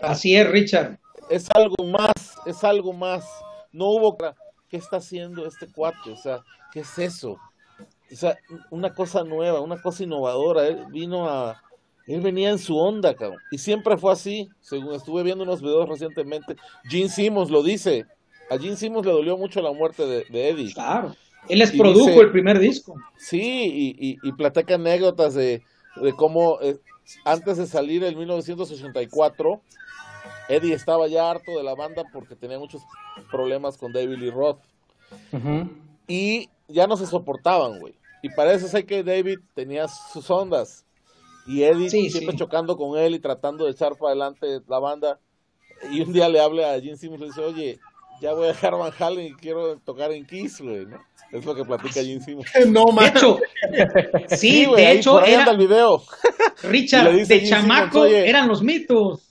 Así es, Richard. Es algo más, es algo más. No hubo... ¿Qué está haciendo este cuate? O sea, ¿qué es eso? O sea, una cosa nueva, una cosa innovadora. Él vino a... Él venía en su onda, cabrón. Y siempre fue así. Según estuve viendo unos videos recientemente, Gene Simmons lo dice. A Gene Simmons le dolió mucho la muerte de, de Eddie. Claro. Él les Y produjo dice- el primer disco. Sí, y, y, y platica anécdotas de, de cómo eh, antes de salir en 1984, Eddie estaba ya harto de la banda porque tenía muchos problemas con David Lee Roth. Y ya no se soportaban, güey. Y parece ser que David tenía sus ondas. Y Eddie Sí, siempre sí. chocando con él y tratando de echar para adelante la banda. Y un día le habla a Gene Simmons y le dice, oye, ya voy a dejar Van Halen y quiero tocar en Kiss, güey, ¿no? Es lo que platica Gene Simmons. [laughs] no, De man. hecho, sí, güey, de ahí hecho, por ahí era, anda el video. Richard, y de chamaco Simmons, eran los mitos.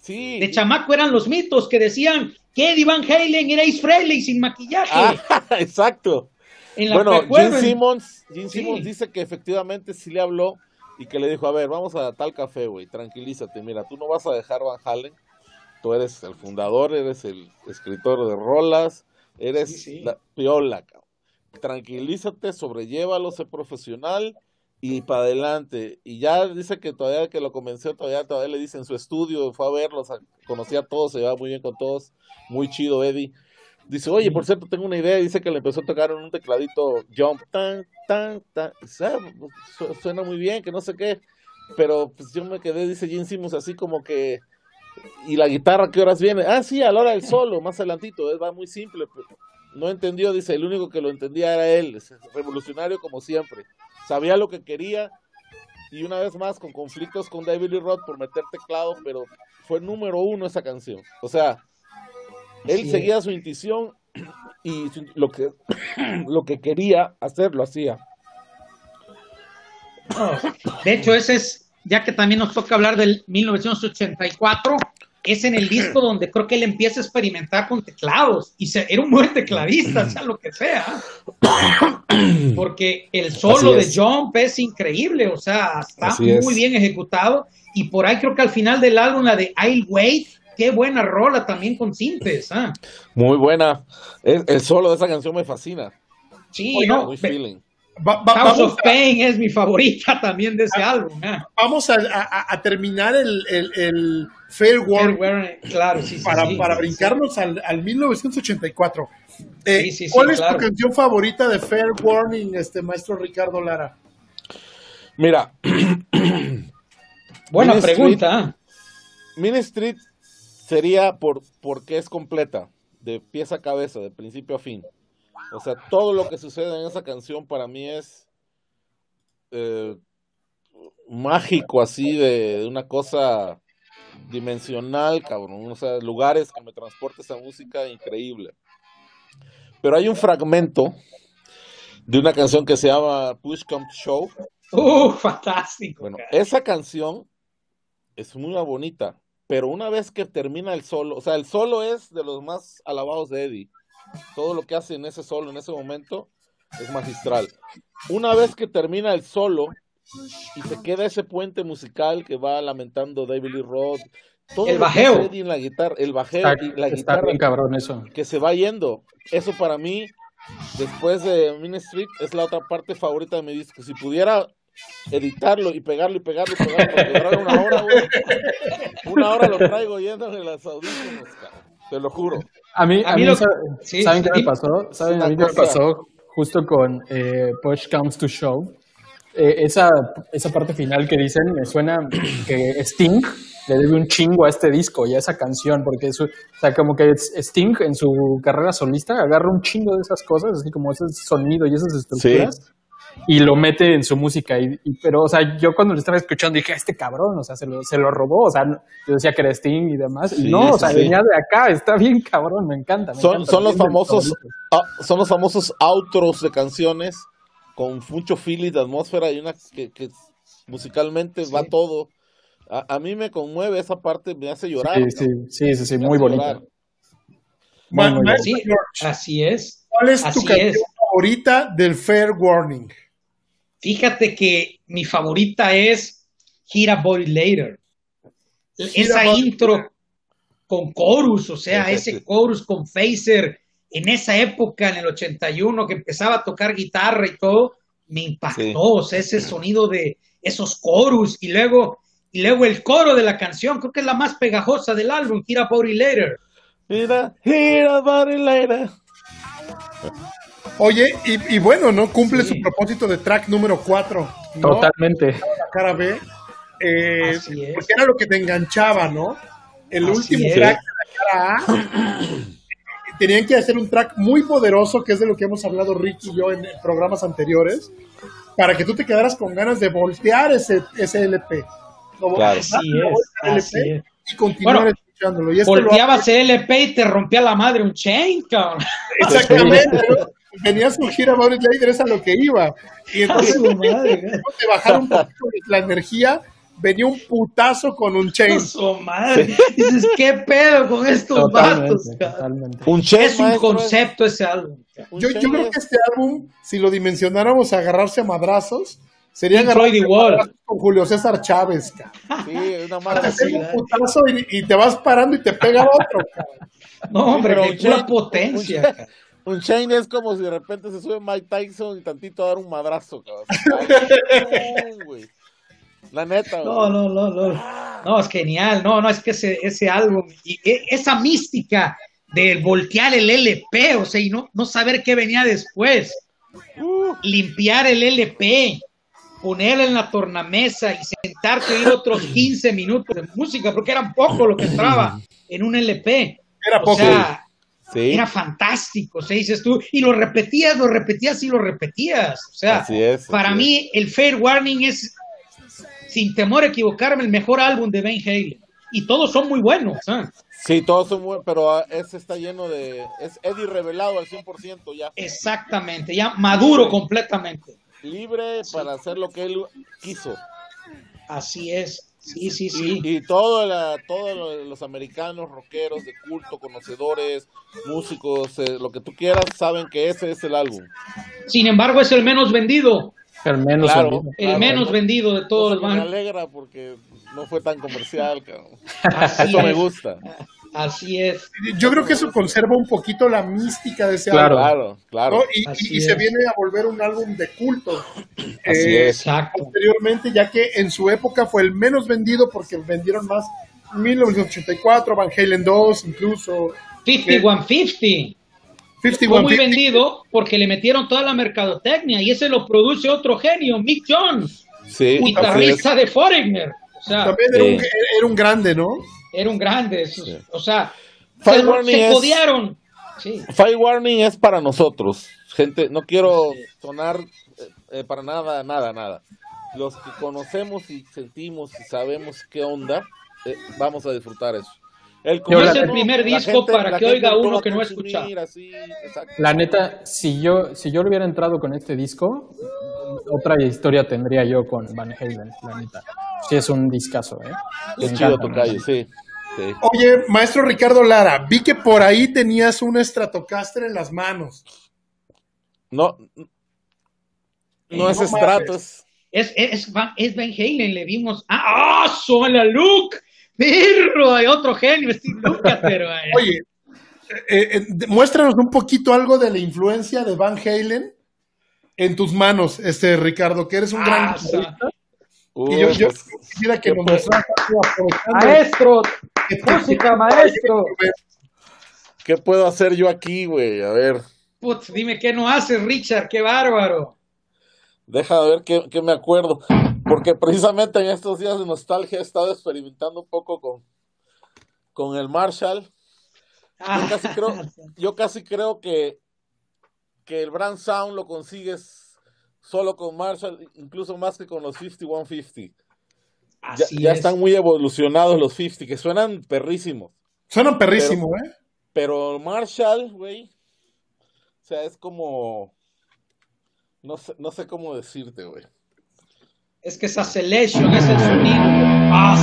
Sí. De chamaco eran los mitos que decían que Eddie Van Halen era Frehley sin maquillaje. Ah, [laughs] exacto. en la Bueno. Gene Simmons, Sí. Simmons dice que efectivamente sí le habló y que le dijo, a ver, vamos a tal café, güey, tranquilízate, mira, tú no vas a dejar Van Halen, tú eres el fundador, eres el escritor de rolas, eres Sí, sí. la piola, cabrón. tranquilízate, sobrellévalo, sé profesional y para adelante. Y ya dice que todavía que lo convenció, todavía, todavía le dice en su estudio, fue a verlos, a- conocía a todos, se llevaba muy bien con todos, muy chido Eddie. Dice, oye, por cierto, tengo una idea. Dice que le empezó a tocar en un tecladito jump, tan, tan, tan. Dice, "Ah, su- suena muy bien, que no sé qué. Pero pues yo me quedé, dice Gene Simmons, así como que. ¿Y la guitarra qué horas viene? Ah, sí, a la hora del solo, más adelantito. Es, va muy simple. pero no entendió, dice, el único que lo entendía era él. revolucionario como siempre. Sabía lo que quería. Y una vez más, con conflictos con David Lee Roth por meter teclado, pero fue número uno esa canción. O sea, él seguía su intuición y lo que [clears throat] lo que quería hacer lo hacía. De hecho, ese es, ya que también nos toca hablar del 1984, es en el disco [clears throat] donde creo que él empieza a experimentar con teclados y se, era un buen tecladista, [clears throat] sea lo que sea. [clears throat] Porque el solo de. Jump es increíble, o sea, está Así muy es. bien ejecutado. Y por ahí creo que al final del álbum, la de I'll Wait, qué buena rola también con sintes. ¿ah? Muy buena. El, el solo de esa canción me fascina. Sí, Oye, no, feeling. Va- va- House vamos, of Pain es mi favorita [laughs] también de ese álbum. ¿ah? vamos a, a- a terminar el, el, el Fair War Claro, sí, sí, para, sí. para brincarnos al, al 1984. Eh, Sí, sí, sí, ¿Cuál es claro. tu canción favorita de Fair Warning, este maestro Ricardo Lara? Mira, [clears throat] Buena Street. pregunta. ¿ah? Main Street sería por porque es completa, de pieza a cabeza, de principio a fin. O sea, todo lo que sucede en esa canción para mí es eh, mágico, así, de, de una cosa dimensional, cabrón. O sea, lugares que me transporta esa música increíble. Pero hay un fragmento de una canción que se llama Push Come to Show, Uh, fantástico. Bueno, cara. esa canción es muy bonita, pero una vez que termina el solo, o sea, el solo es de los más alabados de Eddie. Todo lo que hace en ese solo, en ese momento, es magistral. Una vez que termina el solo y se queda ese puente musical que va lamentando David Lee Roth, todo El bajeo. en la guitarra, el bajeo Está, y la está guitarra bien cabrón eso. que se va yendo. Eso para mí, después de Main Street, es la otra parte favorita de mi disco. Si pudiera editarlo y pegarlo y pegarlo y pegarlo para una hora, güey, una hora lo traigo yendo en las audífonos. Te lo juro. A mí, A a mí lo- sa- sí, ¿saben qué sí. me pasó? ¿Saben a mí qué me pasó? Justo con eh, Push Comes to Show. Eh, esa, esa parte final que dicen, me suena que Sting le debe un chingo a este disco y a esa canción, porque es, o sea, como que Sting en su carrera solista agarra un chingo de esas cosas, así como ese sonido y esas estructuras, y lo mete en su música. Y, y- pero, o sea, yo cuando lo estaba escuchando dije, "Ah, este cabrón, o sea, se lo, se lo robó, o sea, no- yo decía que era Sting y demás, y Sí, no, o sea, sí. venía de acá, está bien cabrón, me encanta. me Son, encanta, son los famosos ah, son los famosos outros de canciones con mucho feeling de atmósfera y una que, que musicalmente va todo. A, a mí me conmueve esa parte, me hace llorar. Sí, sí, sí, sí, sí, muy Sí, George, así es. ¿Cuál es tu canción es. favorita del Fair Warning? Fíjate que mi favorita es Hit a Boy Later. Esa intro con chorus, o sea, Ese chorus con Phaser en esa época, en el 81, que empezaba a tocar guitarra y todo, me impactó, Sí. o sea, ese sonido de esos chorus y luego, y luego el coro de la canción, creo que es la más pegajosa del álbum, Hit a Boy Later. Mira, mira, about it later. Oye, y, y bueno, ¿no? Cumple Sí. su propósito de track número 4. ¿no? Totalmente. La cara B. Eh, Así es. porque era lo que te enganchaba, ¿no? El Así último es. track de la cara A. [clears throat] Tenían que hacer un track muy poderoso, que es de lo que hemos hablado Ricky y yo en programas anteriores, para que tú te quedaras con ganas de voltear ese, ese LP. Lo Claro. Así es, volteas el así LP es. Y continuar Bueno, escuchándolo. Y esto lo Volteabas el LP y te rompía la madre un chain, cabrón. Exactamente. [laughs] ¿no? Venía a surgir a Maurice Lader, es a lo que iba. Y [laughs] entonces madre, te bajaron un poquito la energía, venía un putazo con un chain. A [laughs] su madre. Dices, ¿qué pedo con estos Totalmente, vatos, cabrón? totalmente. Un chain, Es un maestro, concepto ese álbum. un Yo, creo que este álbum, si lo dimensionáramos a agarrarse a madrazos, sería agarrarse a con Julio César Chávez, cabrón. Sí, una Te un putazo y, y te vas parando y te pega otro, cabrón. No, hombre, Pero un pura potencia. un chain- cabrón. Un chain es como si de repente se sube Mike Tyson y tantito a dar un madrazo, cabrón. [laughs] Ay, no, güey. La neta. No, no, no, no. No, es genial. No, no, es que ese, ese álbum y e- esa mística del voltear el LP, o sea, y no, no saber qué venía después. Uh, Limpiar el LP, ponerlo en la tornamesa y sentarte a oír otros 15 minutos de música, porque era poco lo que entraba en un LP. Era O poco. sea, sí, era fantástico, o sea, dices tú, y lo repetías, lo repetías y lo repetías. O sea, así es. para mí el Fair Warning es, sin temor a equivocarme, el mejor álbum de Van Halen. Y todos son muy buenos. ¿eh? es. Sí, todos son buenos, pero ah, ese está lleno de. Es Eddie revelado al 100% ya. Exactamente, ya maduro completamente. Libre para hacer lo que él quiso. Así es. Sí, sí, sí. Y, y todo la- todos lo- los americanos rockeros de culto, conocedores, músicos, eh, lo que tú quieras, saben que ese es el álbum. Sin embargo, es el menos vendido. El menos Claro. vendido. El Claro, menos no- vendido de todos los me alegra porque no fue tan comercial, [laughs] cabrón. Así Eso me gusta. Así es. Yo creo que eso conserva un poquito la mística de ese Claro. álbum. Claro, claro. ¿no? Y, Así y- y se viene a volver un álbum de culto. [clears throat] Así Eh, es. Exacto. posteriormente, ya que en su época fue el menos vendido porque vendieron más 1984, Van Halen 2, incluso 5150. 51 Fue muy vendido porque le metieron toda la mercadotecnia y ese lo produce otro genio, Mick Jones, Sí, guitarrista de Foreigner. O sea, También era, Sí. un, era un grande, ¿no? era un grande. eso- Sí. O sea, Fire se, Warning se es- codearon. Sí. Fire Warning es para nosotros. Gente, no quiero sonar eh, eh, para nada, nada, nada. Los que conocemos y sentimos y sabemos qué onda, eh, vamos a disfrutar eso. El es el primer la disco para que oiga uno que no ha consumir escuchado. así. La neta, si yo, si yo le hubiera entrado con este disco, otra historia tendría yo con Van Halen, la neta. Sí, es un discazo, ¿eh? Me Es chido encanta. tu calle, sí. sí. Oye, maestro Ricardo Lara, vi que por ahí tenías un Stratocaster en las manos. No, no es no estrato, mames. es. Es, es, Van, es Van Halen, le vimos. ¡Ah! ¡Ah! ¡Sola Luke! ¡Perro! Hay otro genio, Steve Lucas, pero. eh, Oye, eh, eh, muéstranos un poquito algo de la influencia de Van Halen en tus manos, este Ricardo, que eres un gran ah, guitarrista. Uh, Y yo, yo pues, quisiera que ¿qué nos mostraras Maestro, que te- música, maestro. ¿Qué puedo hacer yo aquí, güey? A ver, putz, dime qué no haces, Richard, qué bárbaro. deja de ver qué, qué me acuerdo. Porque precisamente en estos días de nostalgia he estado experimentando un poco con, con el Marshall. Ah, Yo casi creo, [laughs] yo casi creo que, que el brand sound lo consigues solo con Marshall, incluso más que con los 5150. Ya, ya es. están muy evolucionados los 50, que suenan perrísimos. Suenan perrísimo, ¿eh? Pero Marshall, güey, o sea, es como... No sé, no sé cómo decirte, güey. Es que esa selection es el sonido. Ah,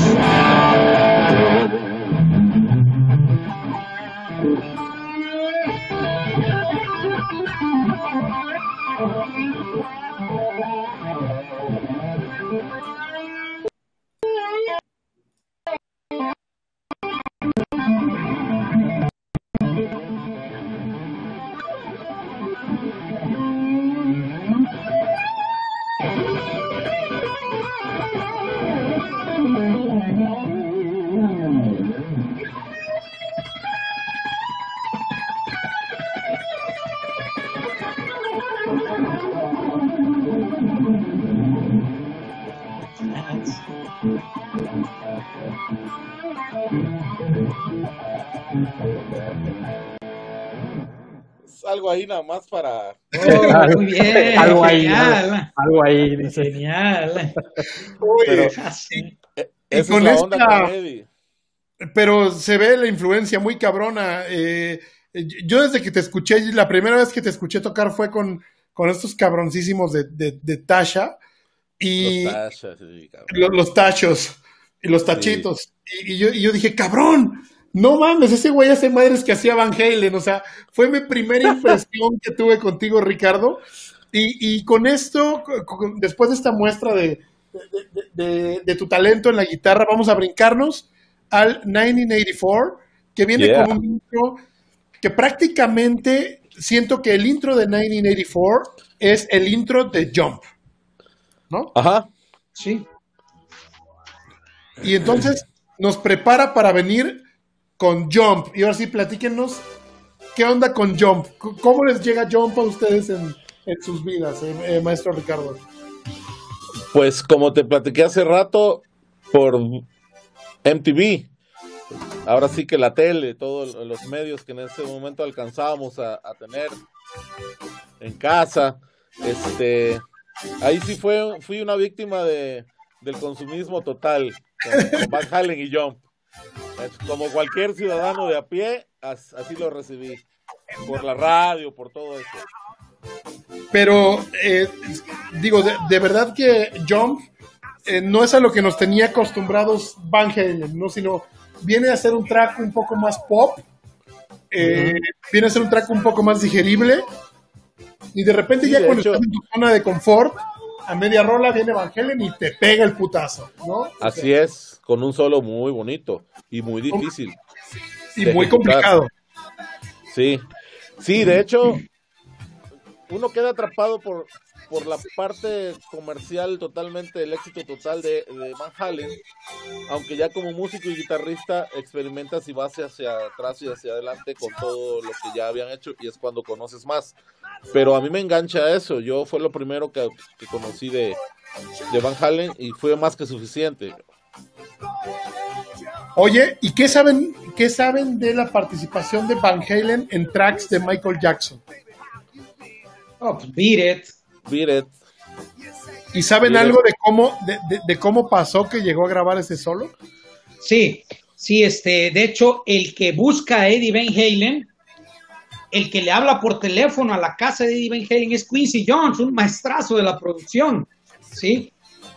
algo ahí nada más para... oh, muy bien. Algo ahí, Genial. algo ahí, dice. Genial. Oye, Pero- Así. Y Esa con es la onda esta- con pero se ve la influencia muy cabrona. Eh, yo desde que te escuché, la primera vez que te escuché tocar fue con, con estos cabroncísimos de, de, de Tasha y Los sí, lo- los, tachos y los tachitos. Y, y yo, y yo dije, cabrón, no mames, ese güey hace madres que hacía Van Halen. O sea, fue mi primera [laughs] impresión que tuve contigo, Ricardo. Y, y con esto, después de esta muestra de, de, de- de- de tu talento en la guitarra, vamos a brincarnos al 1984, que viene Yeah. con un intro que prácticamente siento que el intro de 1984 es el intro de Jump. ¿No? Ajá. Sí. Y entonces nos prepara para venir con Jump. Y ahora sí, platíquenos qué onda con Jump. ¿Cómo les llega Jump a ustedes en, en sus vidas, eh, eh, maestro Ricardo? Pues como te platiqué hace rato por MTV, ahora sí que la tele, todos los medios que en ese momento alcanzábamos a, a tener en casa, este, ahí sí fue, fui una víctima de, del consumismo total con, con Van Halen y Jump. Como cualquier ciudadano de a pie, as- así lo recibí, por la radio, por todo eso. Pero, eh, digo, de, de verdad que Jump eh, no es a lo que nos tenía acostumbrados Van Halen, ¿no? Sino viene a ser un track un poco más pop, eh, viene a ser un track un poco más digerible, y de repente Sí, ya de cuando hecho. estás en tu zona de confort, a media rola viene Van Halen y te pega el putazo, ¿no? Así es, con un solo muy bonito y muy difícil. Y muy ejecutar. complicado. Sí, sí, de hecho, uno queda atrapado por, por la parte comercial totalmente, el éxito total de, de Van Halen, aunque ya como músico y guitarrista experimentas y vas hacia atrás y hacia adelante con todo lo que ya habían hecho y es cuando conoces más. Pero a mí me engancha eso, yo fue lo primero que, que conocí de, de Van Halen y fue más que suficiente. Oye, ¿y qué saben, qué saben de la participación de Van Halen en tracks de Michael Jackson? Oh, pues beat it. Beat It. ¿Y saben algo de cómo, de, de- de cómo pasó que llegó a grabar ese solo? Sí, sí, este, de hecho, el que busca a Eddie Van Halen el que le habla por teléfono a la casa de Eddie Van Halen es Quincy Jones, un maestrazo de la producción, ¿sí?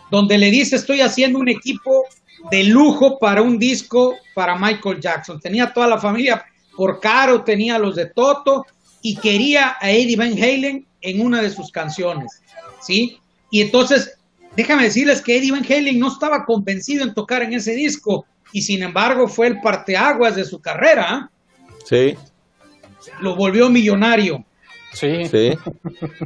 Donde le dice, estoy haciendo un equipo de lujo para un disco para Michael Jackson. Tenía toda la familia por caro, tenía los de Toto y quería a Eddie Van Halen en una de sus canciones, ¿sí? Y entonces, déjame decirles que Eddie Van Halen no estaba convencido en tocar en ese disco y sin embargo fue el parteaguas de su carrera. Sí. Lo volvió millonario. Sí. Sí.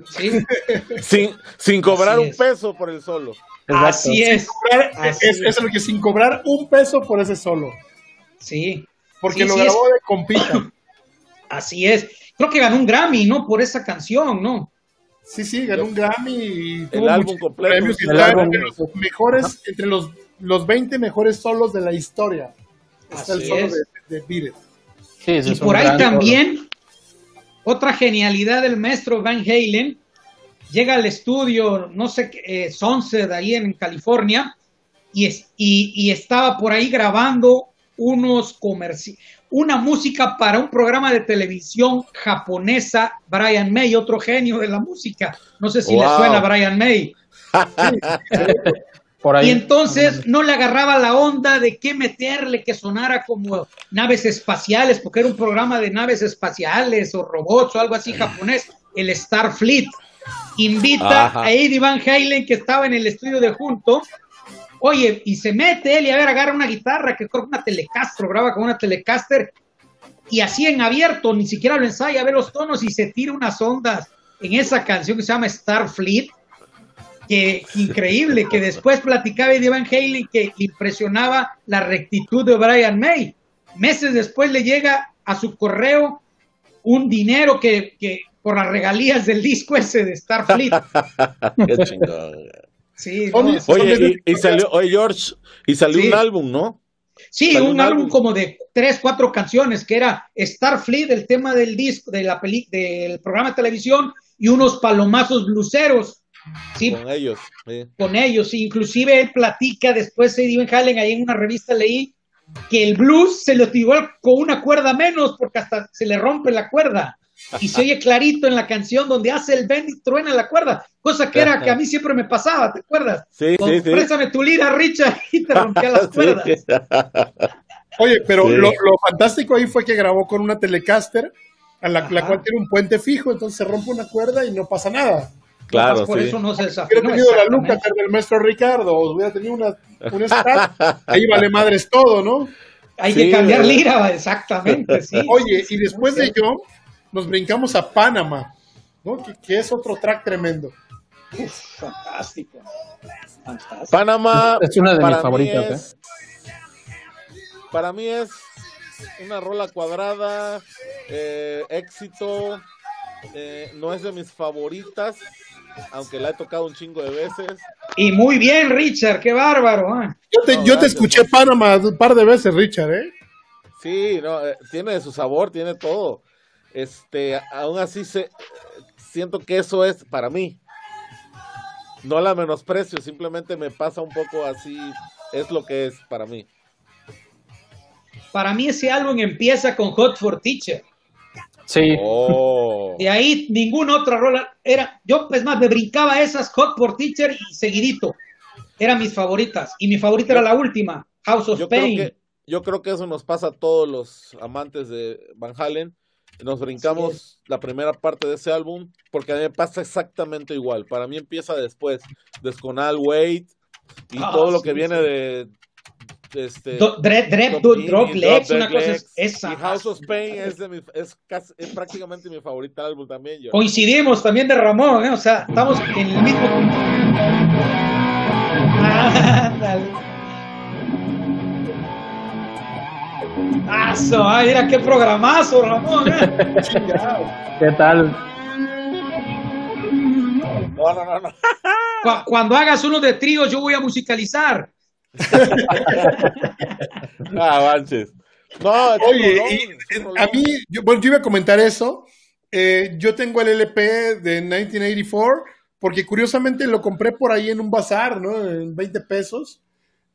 ¿sí? [laughs] sin, sin cobrar Así un es. peso por el solo. Exacto. Así es. Cobrar- Así es, es lo que sin cobrar un peso por ese solo. Sí, Porque Sí, lo sí, grabó de compita. así es. Creo que ganó un Grammy, ¿no? Por esa canción, ¿no? Sí, sí, ganó un Grammy y tuvo álbum muchos completo. premios y El está álbum. entre los mejores, entre los, los 20 mejores solos de la historia. Está el Así solo es. de, de. Sí, Y es por ahí también, otra genialidad del maestro Van Halen, llega al estudio, no sé, qué, eh, Sunset, ahí en California, y, es- y, y estaba por ahí grabando unos comerci una música para un programa de televisión japonesa, Brian May, otro genio de la música. No sé si le suena a Brian May. solo. [laughs] Por ahí. Y entonces no le agarraba la onda de qué meterle que sonara como naves espaciales, porque era un programa de naves espaciales o robots o algo así japonés, el Starfleet. Invita Ajá. a Eddie Van Halen, que estaba en el estudio de junto. Oye, y se mete él y a ver, agarra una guitarra que creo una Telecaster, graba con una Telecaster, y así en abierto, ni siquiera lo ensaya, ve los tonos y se tira unas ondas en esa canción que se llama Starfleet que increíble, que después platicaba Eddie Van Halen que impresionaba la rectitud de Brian May. Meses después le llega a su correo un dinero que, que por las regalías del disco ese de Starfleet. [laughs] Qué chingón. Sí, Oye, ¿no? Oye, y, y salió, oye, George, y salió Sí. un álbum, ¿no? Sí, un un álbum álbum. como de tres, cuatro canciones, que era Starfleet, el tema del disco, de la peli, del programa de televisión, y unos palomazos bluseros. Sí, Con ellos. sí. con ellos. Inclusive él platica después Eddie Van Halen, ahí en una revista leí que el blues se lo tiró con una cuerda menos porque hasta se le rompe la cuerda. Y se oye clarito en la canción donde hace el bend y truena la cuerda, cosa que era que a mí [laughs] siempre me pasaba, ¿te acuerdas? Sí, Con sí, sí. Préstame tu lira, Richard, [laughs] y te rompía las [laughs] cuerdas. Sí. Oye, pero Sí. lo, lo fantástico ahí fue que grabó con una Telecaster, a la, cual tiene un puente fijo, entonces se rompe una cuerda y no pasa nada. Claro, por sí. eso no se desafinó. hubiera tenido la. Luca del maestro Ricardo, o hubiera tenido una, un Strat, ahí vale madres todo, ¿no? Hay Sí, que cambiar ¿verdad? lira, exactamente, sí. Oye, y después de yo, nos brincamos a Panamá, ¿no? Que, que es otro track tremendo. Fantástico. Fantástico. Panamá. Es una de mis favoritas, es- Para mí es una rola cuadrada, eh, éxito. eh, no es de mis favoritas, aunque la he tocado un chingo de veces. Y muy bien, Richard, qué bárbaro. ¿eh? Yo te, No, yo te gracias, escuché ¿no? Panamá un par de veces, Richard, ¿eh? Sí, no, eh, tiene su sabor, tiene todo. Este, aún así se, siento que eso es para mí. No la menosprecio, simplemente me pasa un poco así, es lo que es para mí. Para mí ese álbum empieza con Hot for Teacher. Sí. Oh. De ahí ninguna otra rola era. Yo, pues más, me brincaba esas Hot for Teacher y seguidito. Eran mis favoritas. Y mi favorita era la última, House of Yo creo Pain. que yo creo que eso nos pasa a todos los amantes de Van Halen. Nos brincamos la primera parte de ese álbum porque a mí me pasa exactamente igual. Para mí empieza después, Desconal Wait y Ah, todo lo que viene sí. de, de este Do- Dre- Dre- Top Do- King Drop Legs, Drop una cosa es esa. Y House of Pain es, de mi, es, casi- es prácticamente mi favorita álbum también. Yo. Coincidimos también de Ramón, ¿eh? o sea, estamos en el mismo. [laughs] [laughs] Ándale. Aso, ay, mira qué programazo, Ramón. ¿eh? [laughs] ¿Qué tal? No, no, no, no. [laughs] Cu- Cuando hagas uno de tríos, yo voy a musicalizar. [laughs] Ah, manches. No, es un Oye, y, rolón. a mí, yo, bueno, yo iba a comentar eso. Eh, yo tengo el LP de 1984 porque curiosamente lo compré por ahí en un bazar, ¿no? En 20 pesos.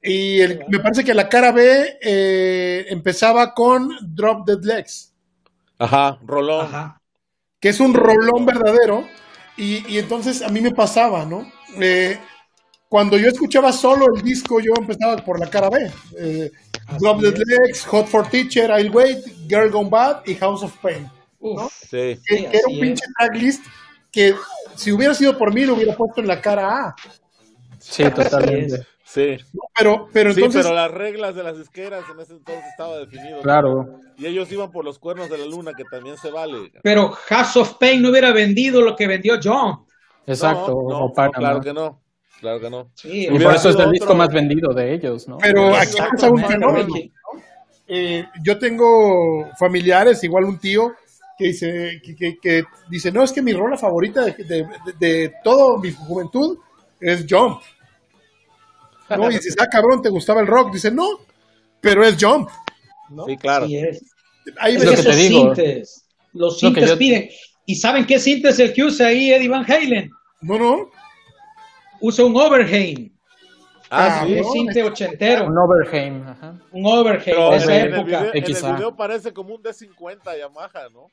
Y el- me parece que la cara B eh, empezaba con Drop Dead Legs. Ajá, rolón. Ajá. que es un rolón verdadero. Y, y entonces a mí me pasaba, ¿no? Eh, cuando yo escuchaba solo el disco, yo empezaba por la cara B. Eh, Drop the Legs, Hot for Teacher, I'll Wait, Girl Gone Bad y House of Pain. Uf, Sí. Que, Sí, que era un pinche tracklist que si hubiera sido por mí lo hubiera puesto en la cara A. Sí, totalmente. Sí. ¿no? Pero, pero Sí, entonces, pero las reglas de las disqueras en ese entonces estaba definido. Claro. Y ellos iban por los cuernos de la luna, que también se vale. pero House of Pain no hubiera vendido lo que vendió John. Exacto. No, no, claro que no. Claro que no. Sí, Y por eso es el disco más vendido de ellos, ¿no? pero aquí pasa un fenómeno. Eh, yo tengo familiares, igual un tío, que dice, que, que- que dice, no, es que mi rola favorita de, de, de, de toda mi juventud es Jump. ¿No? Y dices, ah, cabrón, ¿te gustaba el rock? Dice, no, pero es Jump. ¿no? Sí, claro. Sí es. Lo que esos te digo. sintes, los sintes yo- piden. ¿Y saben qué sinte es el que usa ahí Eddie Van Halen? no, no, Usa un Overheim, Ah, Ah, sí. un no, sinte ochentero, Un Overheim. Ajá. un Overheim Pero de en, esa en el época. video, en el video parece como un D50 Yamaha, ¿no?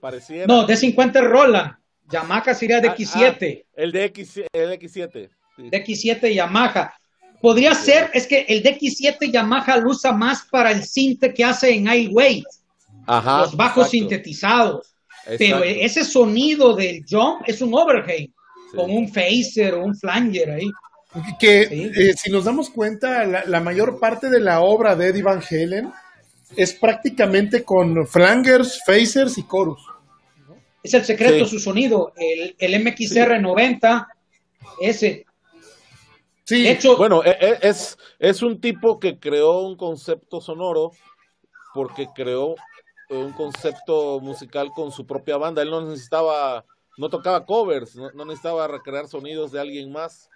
Pareciera. No, de 50 es Roland. Yamaha sería de Ah, X7. El de X, el X7. sí. de X7 Yamaha. Podría ser, es que el DX7 Yamaha lo usa más para el sinte que hace en Wait, Ajá. los bajos exacto, sintetizados. Pero ese sonido del jump es un overhead, Sí. con un phaser o un flanger ahí. que Sí. eh, si nos damos cuenta, la, la mayor parte de la obra de Eddie Van Halen es prácticamente con flangers, phasers y chorus. Es el secreto, Sí. su sonido. El, el MXR90, ese. Sí, De hecho, Bueno, e- e- es, es un tipo que creó un concepto sonoro porque creó eh, un concepto musical con su propia banda. Él no necesitaba, no tocaba covers, no, no necesitaba recrear sonidos de alguien más.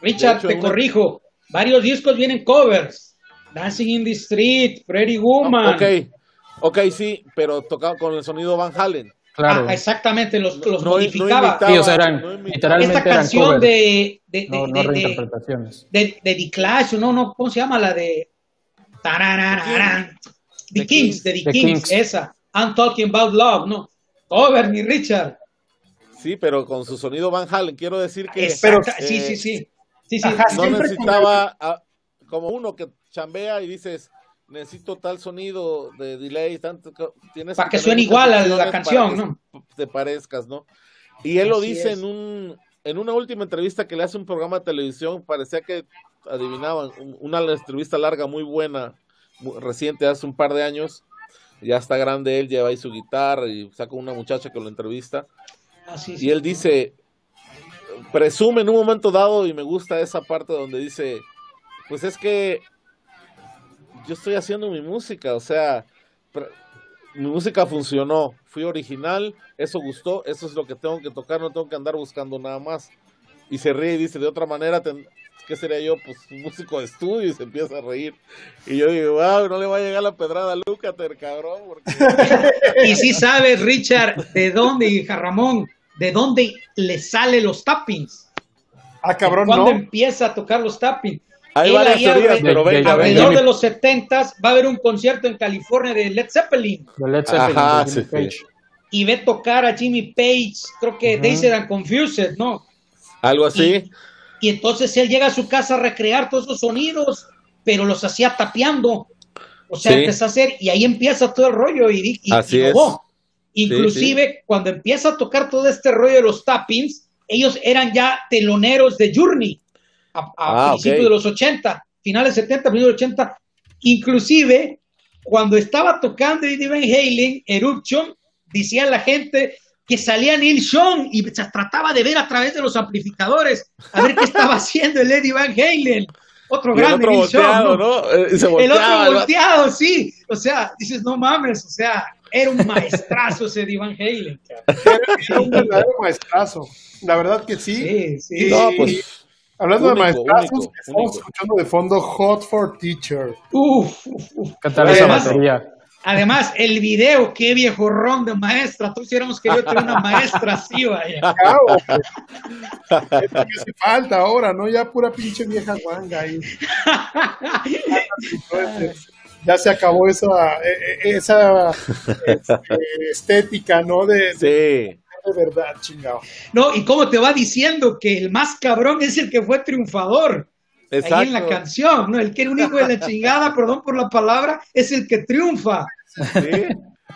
Richard, hecho, te una- corrijo. Varios discos vienen covers. Dancing in the Street, Pretty Woman. Ok, ok, sí, pero tocaba con el sonido Van Halen. Claro. Ah, exactamente, los, los No- modificaba. imitaba, Sí, o sea, eran no literalmente Esta canción de, de, de, no, no de- de- reinterpretaciones. de- de The Clash, no, no, ¿cómo se llama? La de. The The Kings, Kings. de The, The Kings, Kings. esa. I'm talking about love, no. Cover, mi Richard. Sí, pero con su sonido Van Halen. Quiero decir que Exacta- eh, sí, sí, sí. Sí, sí. Ajá, no Siempre necesitaba a- como uno que chambea y dices necesito tal sonido de delay tanto que- tienes Para que tener suene igual a la canción, que te parezcas no y él lo Así dice es. en un en una última entrevista que le hace un programa de televisión parecía que adivinaban un- una entrevista larga muy buena mu- reciente hace un par de años ya está grande él lleva ahí su guitarra y saca una muchacha que lo entrevista. Ah, sí, y él dice, presume en un momento dado, y me gusta esa parte donde dice, pues es que yo estoy haciendo mi música, o sea, mi música funcionó, fui original, eso gustó, eso es lo que tengo que tocar, no tengo que andar buscando nada más. Y se ríe y dice, de otra manera, ten- ¿qué sería yo? Pues un músico de estudio y se empieza a reír. Y yo digo, wow, no le va a llegar la pedrada a Lucater, cabrón, porque... [laughs] Y sí sabes, Richard, de dónde, hija Ramón, de dónde le sale los tappings. ah, cabrón, Cuando no. empieza a tocar los tappings. Hay varias teorías, pero de- venga, venga. Los 70 va a haber un concierto en California de Led Zeppelin De Led Zeppelin, Ajá, de Jimmy sí, Page. sí. y ve tocar a Jimmy Page, creo que Ujú. Dazed and Confused, ¿no? Algo así. Y entonces él llega a su casa a recrear todos esos sonidos, pero los hacía tapeando. O sea, Sí. empezó a hacer, y ahí empieza todo el rollo y, y, y Así. Sí, Inclusive, cuando empieza a tocar todo este rollo de los tappings, ellos eran ya teloneros de Journey a, a Ah, principios ok. de los 80, finales 70, principios de los 80. Inclusive, cuando estaba tocando Eddie Van Halen, Eruption, decía la gente que salía Neil Sean y se trataba de ver a través de los amplificadores a ver qué [laughs] estaba haciendo el Eddie Van Halen. Otro Y el grande otro Neil Sean, volteado, ¿no? ¿no? Eh, El otro ¿no? volteado, sí. O sea, dices, no mames, o sea, era un maestrazo ese de Van Halen. Era un verdadero maestrazo. La verdad que sí. Sí, sí. No, pues, Hablando único, de maestrazos, único, estamos único. escuchando de fondo Hot for Teacher. Uf, uf, uf. Cantar Bueno. esa Además- batería. Además, el video, qué viejo ron de maestra. Tú hiciéramos que yo tuviera una maestra así, vaya. [laughs] Claro, pues. Es lo que hace falta ahora, ¿no? Ya pura pinche vieja guanga ahí. [laughs] ya se acabó esa, eh, eh, esa este, estética, ¿no? De, Sí. De verdad, chingado. No, y cómo te va diciendo que el más cabrón es el que fue triunfador. Ahí en la canción, ¿no? El que era un hijo de la chingada, [laughs] perdón por la palabra, es el que triunfa. Sí.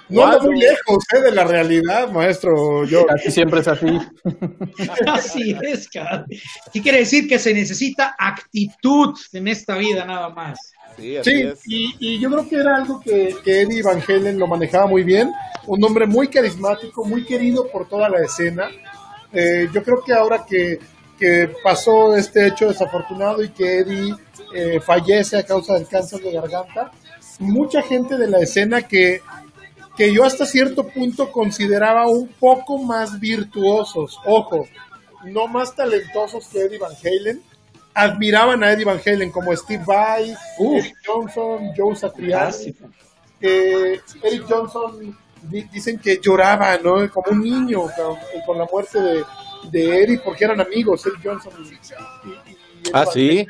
No anda muy lejos eh, de la realidad, maestro. Yo, Casi siempre es así. [laughs] Así es, cabrón. ¿Qué quiere decir? Que se necesita actitud en esta vida nada más. Sí, así Sí, es. y, y yo creo que era algo que, que Eddie Van Halen lo manejaba muy bien. Un hombre muy carismático, muy querido por toda la escena. Eh, yo creo que ahora que, que pasó este hecho desafortunado y que Eddie eh, fallece a causa del cáncer de garganta, mucha gente de la escena que, que yo hasta cierto punto consideraba un poco más virtuosos, ojo, no más talentosos que Eddie Van Halen, admiraban a Eddie Van Halen como Steve Vai. Eric Johnson, Joe Satriani. Que Eric Johnson di- dicen que lloraba, ¿no? Como un niño con, con la muerte de, de Eddie porque eran amigos, Eric Johnson y, y- y Eddie Ah, Van sí.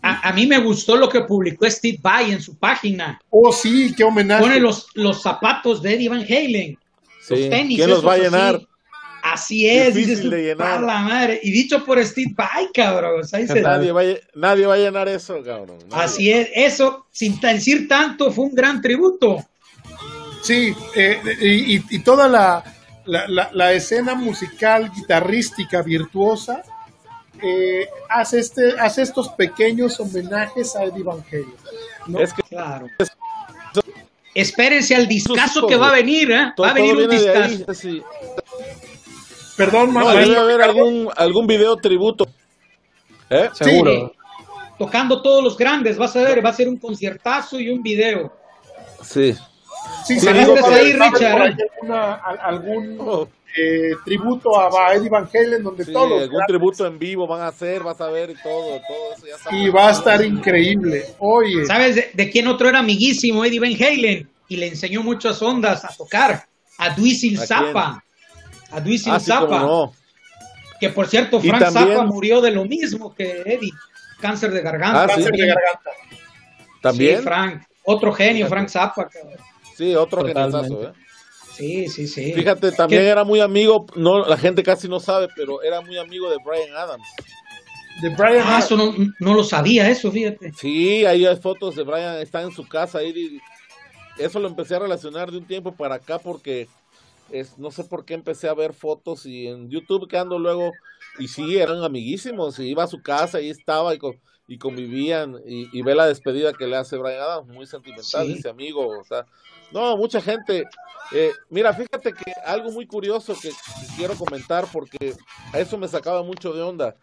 A, a mí me gustó lo que publicó Steve Vai en su página. Oh, sí, qué homenaje. Pone los, los zapatos de Eddie Van Halen. Los tenis. ¿Quién los va a llenar? Así es, Difícil dices tú, de llenar. "Pa' la madre. Y dicho por Steve Vai, cabrón. o sea, dice, Nadie va, a, lle- nadie va a llenar eso, cabrón. Nadie. así es, eso, sin decir tanto, fue un gran tributo. Sí, eh, y, y- y toda la, la, la- la escena musical, guitarrística, virtuosa, eh, hace, este, hace estos pequeños homenajes a Eddie Van Halen. ¿no? Es que Claro. Espérense al discazo que va a venir, ¿eh? todo, Va a venir un discazo. ahí. sí. Perdón, No, debe haber algún, algún video tributo. ¿Eh? Seguro. Sí, tocando todos los grandes, vas a ver, va a ser un conciertazo y un video. Sí. Sí, Sí, digo Richard, ahí alguna- al- algún Oh, eh, tributo a, Eddie Van Halen donde sí, todos los algún grandes- tributo en vivo van a hacer, vas a ver y todo, todo eso ya está. y va a estar increíble. Oye, ¿Sabes de, de quién otro era amiguísimo? Eddie Van Halen. Y le enseñó muchas ondas a tocar. A Duisil ¿A Zappa. A Duisil Ah, sí, Zappa. no. Que por cierto, Frank también- Zappa murió de lo mismo que Eddie. Cáncer de garganta. Ah, sí. cáncer de garganta. También. Sí, Frank. Otro genio, Frank Zappa. cabrón. Sí, otro geniazazo, ¿eh? Sí, sí, sí. Fíjate, también ¿Qué? era muy amigo, no, la gente casi no sabe, pero era muy amigo de Brian Adams. De Brian Ah, Adams. eso no, no lo sabía, eso, fíjate. Sí, ahí hay fotos de Brian, está en su casa ahí. y Eso lo empecé a relacionar de un tiempo para acá porque es, no sé por qué empecé a ver fotos y en YouTube que ando luego, y sí, eran amiguísimos, y iba a su casa y estaba y, y convivían, y, y ve la despedida que le hace Brian Adams, muy sentimental, Sí. ese amigo, o sea, no, mucha gente. eh, mira, fíjate que algo muy curioso que, que quiero comentar porque a eso me sacaba mucho de onda.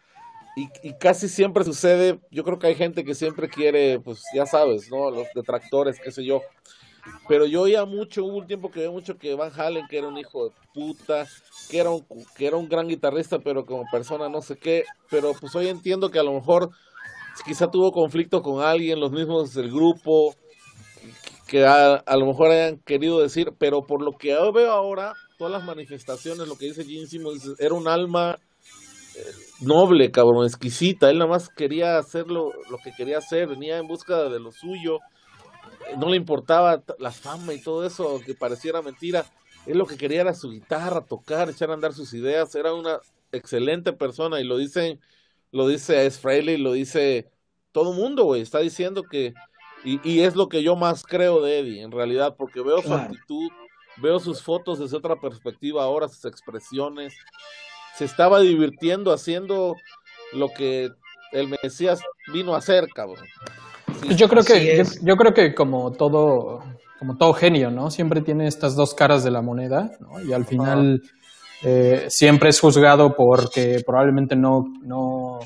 Y, y casi siempre sucede, yo creo que hay gente que siempre quiere, pues ya sabes, ¿no? Los detractores, qué sé yo. Pero yo oía mucho, hubo un tiempo que oía mucho que Van Halen, que era un hijo de puta, que era un, que era un gran guitarrista, pero como persona no sé qué. Pero pues hoy entiendo que a lo mejor quizá tuvo conflicto con alguien, los mismos del grupo, que a, a lo mejor hayan querido decir, pero por lo que veo ahora, todas las manifestaciones, lo que dice Gene Simmons, era un alma noble, cabrón, exquisita. Él nada más quería hacer lo, lo que quería hacer, venía en busca de lo suyo. No le importaba la fama y todo eso, que pareciera mentira. Él lo que quería era su guitarra, tocar, echar a andar sus ideas. Era una excelente persona y lo dicen, lo dice Es Frehley, lo dice todo mundo, güey. Está diciendo que, y, y es lo que yo más creo de Eddie, en realidad, porque veo su actitud, veo sus fotos desde otra perspectiva ahora, sus expresiones se estaba divirtiendo haciendo lo que el Mesías vino a hacer, cabrón. Pues yo creo que yo, creo que como todo como todo genio, ¿no? Siempre tiene estas dos caras de la moneda, ¿no? Y al final eh, siempre es juzgado porque probablemente no no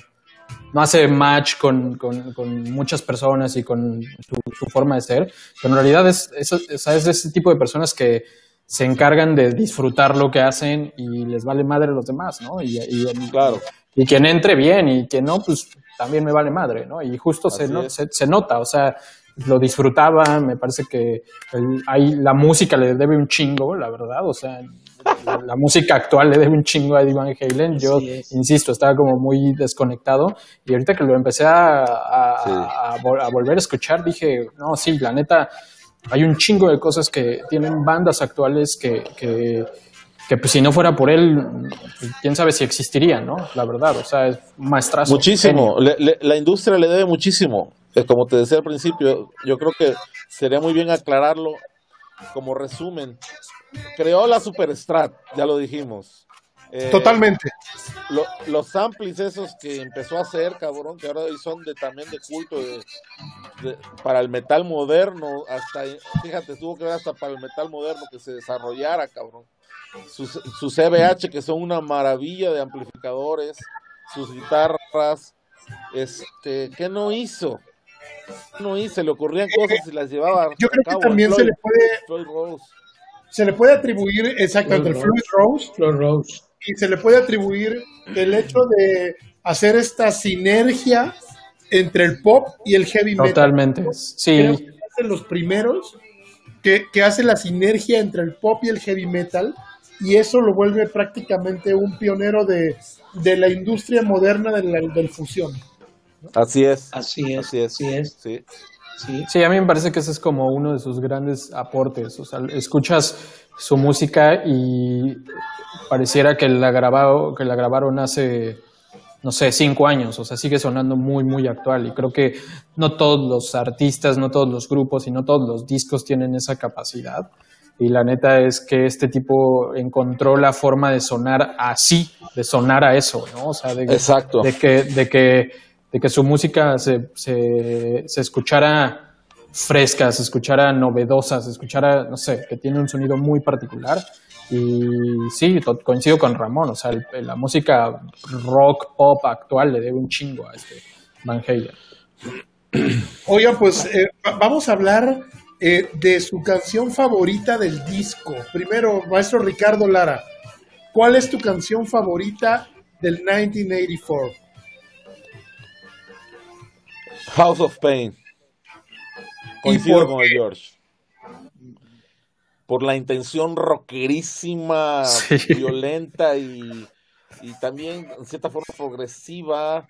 no hace match con, con- con muchas personas y con su, su forma de ser, pero en realidad es, es, es- ese tipo de personas que se encargan de disfrutar lo que hacen y les vale madre a los demás, ¿no? Y, y- Claro. y quien entre bien y quien no, pues también me vale madre, ¿no? Y justo se, no- se, se nota, o sea, lo disfrutaba, me parece que el- ahí la música le debe un chingo, la verdad, o sea, la, música actual le debe un chingo a Eddie Van Halen. Yo, insisto, estaba como muy desconectado y ahorita que lo empecé a, a, volver a escuchar, dije, no, sí, la neta, hay un chingo de cosas que tienen bandas actuales que, que, que pues, si no fuera por él, quién sabe si existiría, ¿no? La verdad, o sea, es maestrazo. Muchísimo, la industria le debe muchísimo. Como te decía al principio, yo creo que sería muy bien aclararlo como resumen. Creó la Superstrat, ya lo dijimos. Eh, Totalmente. los samples esos que empezó a hacer, cabrón, que ahora son de también de culto para el metal moderno, hasta, fíjate, tuvo que ver hasta para el metal moderno que se desarrollara, cabrón. Sus, sus CBH, que son una maravilla de amplificadores, sus guitarras, este, ¿qué no hizo? no hizo, le ocurrían cosas y las llevaba. Yo creo que también se le puede. Se le puede atribuir, exactamente, el Floyd Rose. Rose. Y se le puede atribuir el hecho de hacer esta sinergia entre el pop y el heavy metal. Totalmente. Sí. los primeros que, que hace la sinergia entre el pop y el heavy metal y eso lo vuelve prácticamente un pionero de, de la industria moderna del, del fusión. Así es. Así es. Así es. Sí. Sí. sí. a mí me parece que ese es como uno de sus grandes aportes. O sea, escuchas su música y pareciera que la, grabado, que la grabaron hace, no sé, cinco años. O sea, sigue sonando muy, muy actual. Y creo que no todos los artistas, no todos los grupos y no todos los discos tienen esa capacidad. Y la neta es que este tipo encontró la forma de sonar así, de sonar a eso, ¿no? O sea, de, Exacto. de que, de que de que su música se, se, se escuchara fresca, se escuchara novedosa, se escuchara, no sé, que tiene un sonido muy particular. Y sí, coincido con Ramón, o sea, la música rock, pop actual le debe un chingo a este Van Halen. Oigan, pues eh, vamos a hablar eh, de su canción favorita del disco. Primero, maestro Ricardo Lara, ¿cuál es tu canción favorita del 1984? House of Pain. Coincido con el George. Por la intención rockerísima, violenta y, también en cierta forma progresiva.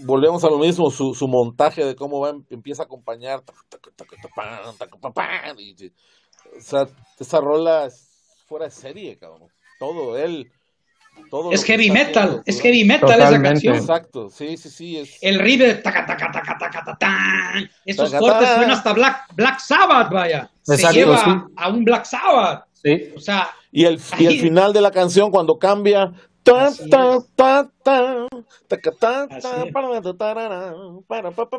Volvemos a lo mismo, su, montaje de cómo va, empieza a acompañar. o sea, esa rola es fuera de serie, cabrón. Todo, él es heavy metal, es heavy metal esa canción. Exacto, sí, sí, sí. Es... El riff de taca, taca, taca, taca, taca, Esos cortes suenan hasta Black, Black Sabbath, vaya. Se lleva a un Black Sabbath. Sí. O sea. Y el, y el final de la canción cuando cambia.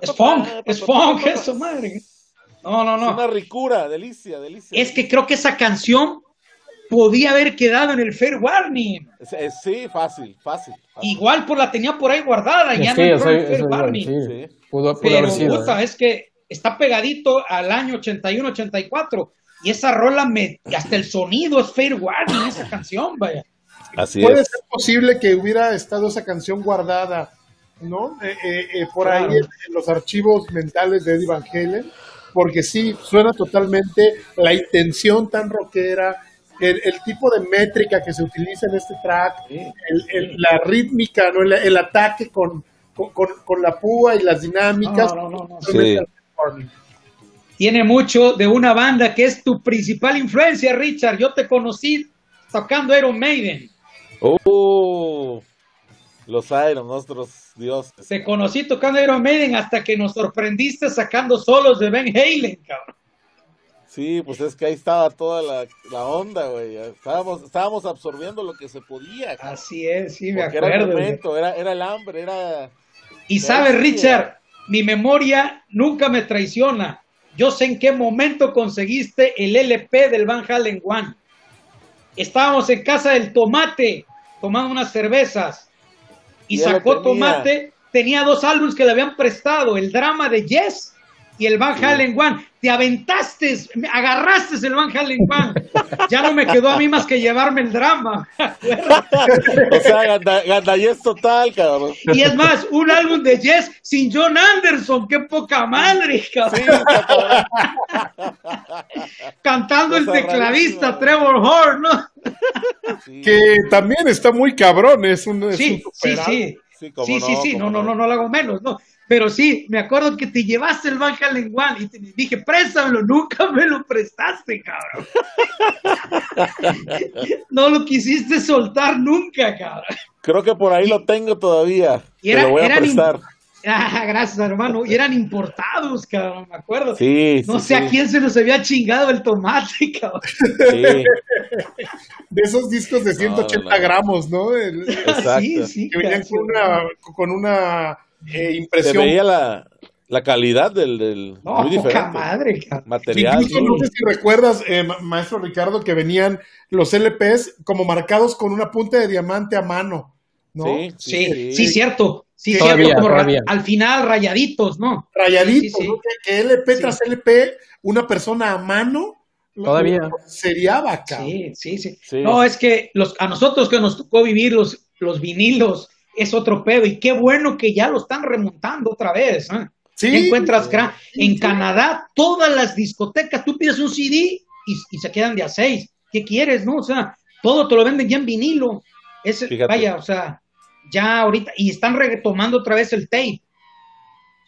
Es funk, es funk eso, madre. No, no, no. Es una ricura, delicia, delicia. Es que creo que esa canción podía haber quedado en el Fair Warning. Sí, fácil, fácil. Igual por la tenía por ahí guardada, ya no entró en el Fair Warning. Sí. Pudo, Pero sido, ¿eh? es que está pegadito al año 81-84 y esa rola me hasta el sonido es Fair Warning esa canción, vaya. Así Puede ser posible que hubiera estado esa canción guardada, ¿no? Eh, eh, por ahí en, los archivos mentales de Eddie Van Halen, porque sí, suena totalmente la intención tan rockera, el, tipo de métrica que se utiliza en este track, la rítmica, ¿no? el, ataque con, con, la púa y las dinámicas. Tiene mucho de una banda que es tu principal influencia, Richard. Yo te conocí tocando Iron Maiden. Oh, los Iron, nuestros dioses. Te conocí tocando Iron Maiden hasta que nos sorprendiste sacando solos de Ben Halen, cabrón. Sí, pues es que ahí estaba toda la, onda, güey. Estábamos, estábamos absorbiendo lo que se podía. Así es, sí, me acuerdo. Era el momento, era, era el hambre, era... Y sabes, Richard, mi memoria nunca me traiciona. Yo sé en qué momento conseguiste el LP del Van Halen One. Estábamos en casa del Tomate tomando unas cervezas y sacó Tomate. Tenía dos álbumes que le habían prestado, el drama de Yes y el Van Halen One. Te aventaste, agarraste el Van Halen. Ya no me quedó a mí más que llevarme el drama. o sea, ganda, Yes total, cabrón. Y es más, un álbum de Yes sin John Anderson. Qué poca madre, cabrón. Cantando el tecladista Trevor Horn, ¿no? Sí, Que también está muy cabrón, es un. es Sí, un sí, sí. sí, Sí, sí, sí, cómo no, no, no, no lo hago menos, no. Pero sí, me acuerdo que te llevaste el Van Halen One y te dije, préstamelo, nunca me lo prestaste, cabrón. [laughs] no lo quisiste soltar nunca, cabrón. Creo que por ahí lo tengo todavía. Y era- Te lo voy a eran prestar. [laughs] Ah, gracias, hermano. Y eran importados, cabrón, me acuerdo. Sí, no sí, sé a quién se nos había chingado el tomate, [laughs] cabrón. sí, De esos discos de 180 No, gramos, ¿no? El- exacto. Sí, sí, que venían con una, con una eh, Se impresión. veía la, la calidad del, del No, muy poca diferente. madre. Material. Incluso no sé si recuerdas, eh, ma- maestro Ricardo, que venían los LPs como marcados con una punta de diamante a mano, ¿no? Sí, Sí, sí, cierto. Sí, Todavía, cierto. Como todavía. al final, rayaditos, ¿no? Rayaditos, Sí, sí, sí. ¿no? Que, que LP Sí. tras LP, una persona a mano. Todavía. cabrón. Sí, sí, sí, Sí. No, es que los, a nosotros que nos tocó vivir los, los vinilos es otro pedo y qué bueno que ya lo están remontando otra vez. ¿eh? Sí. Encuentras gran- en Canadá todas las discotecas, tú pides un CD y, y se quedan de a seis. ¿Qué quieres, no? O sea, todo te lo venden ya en vinilo. Es, vaya, o sea, ya ahorita y están retomando otra vez el tape.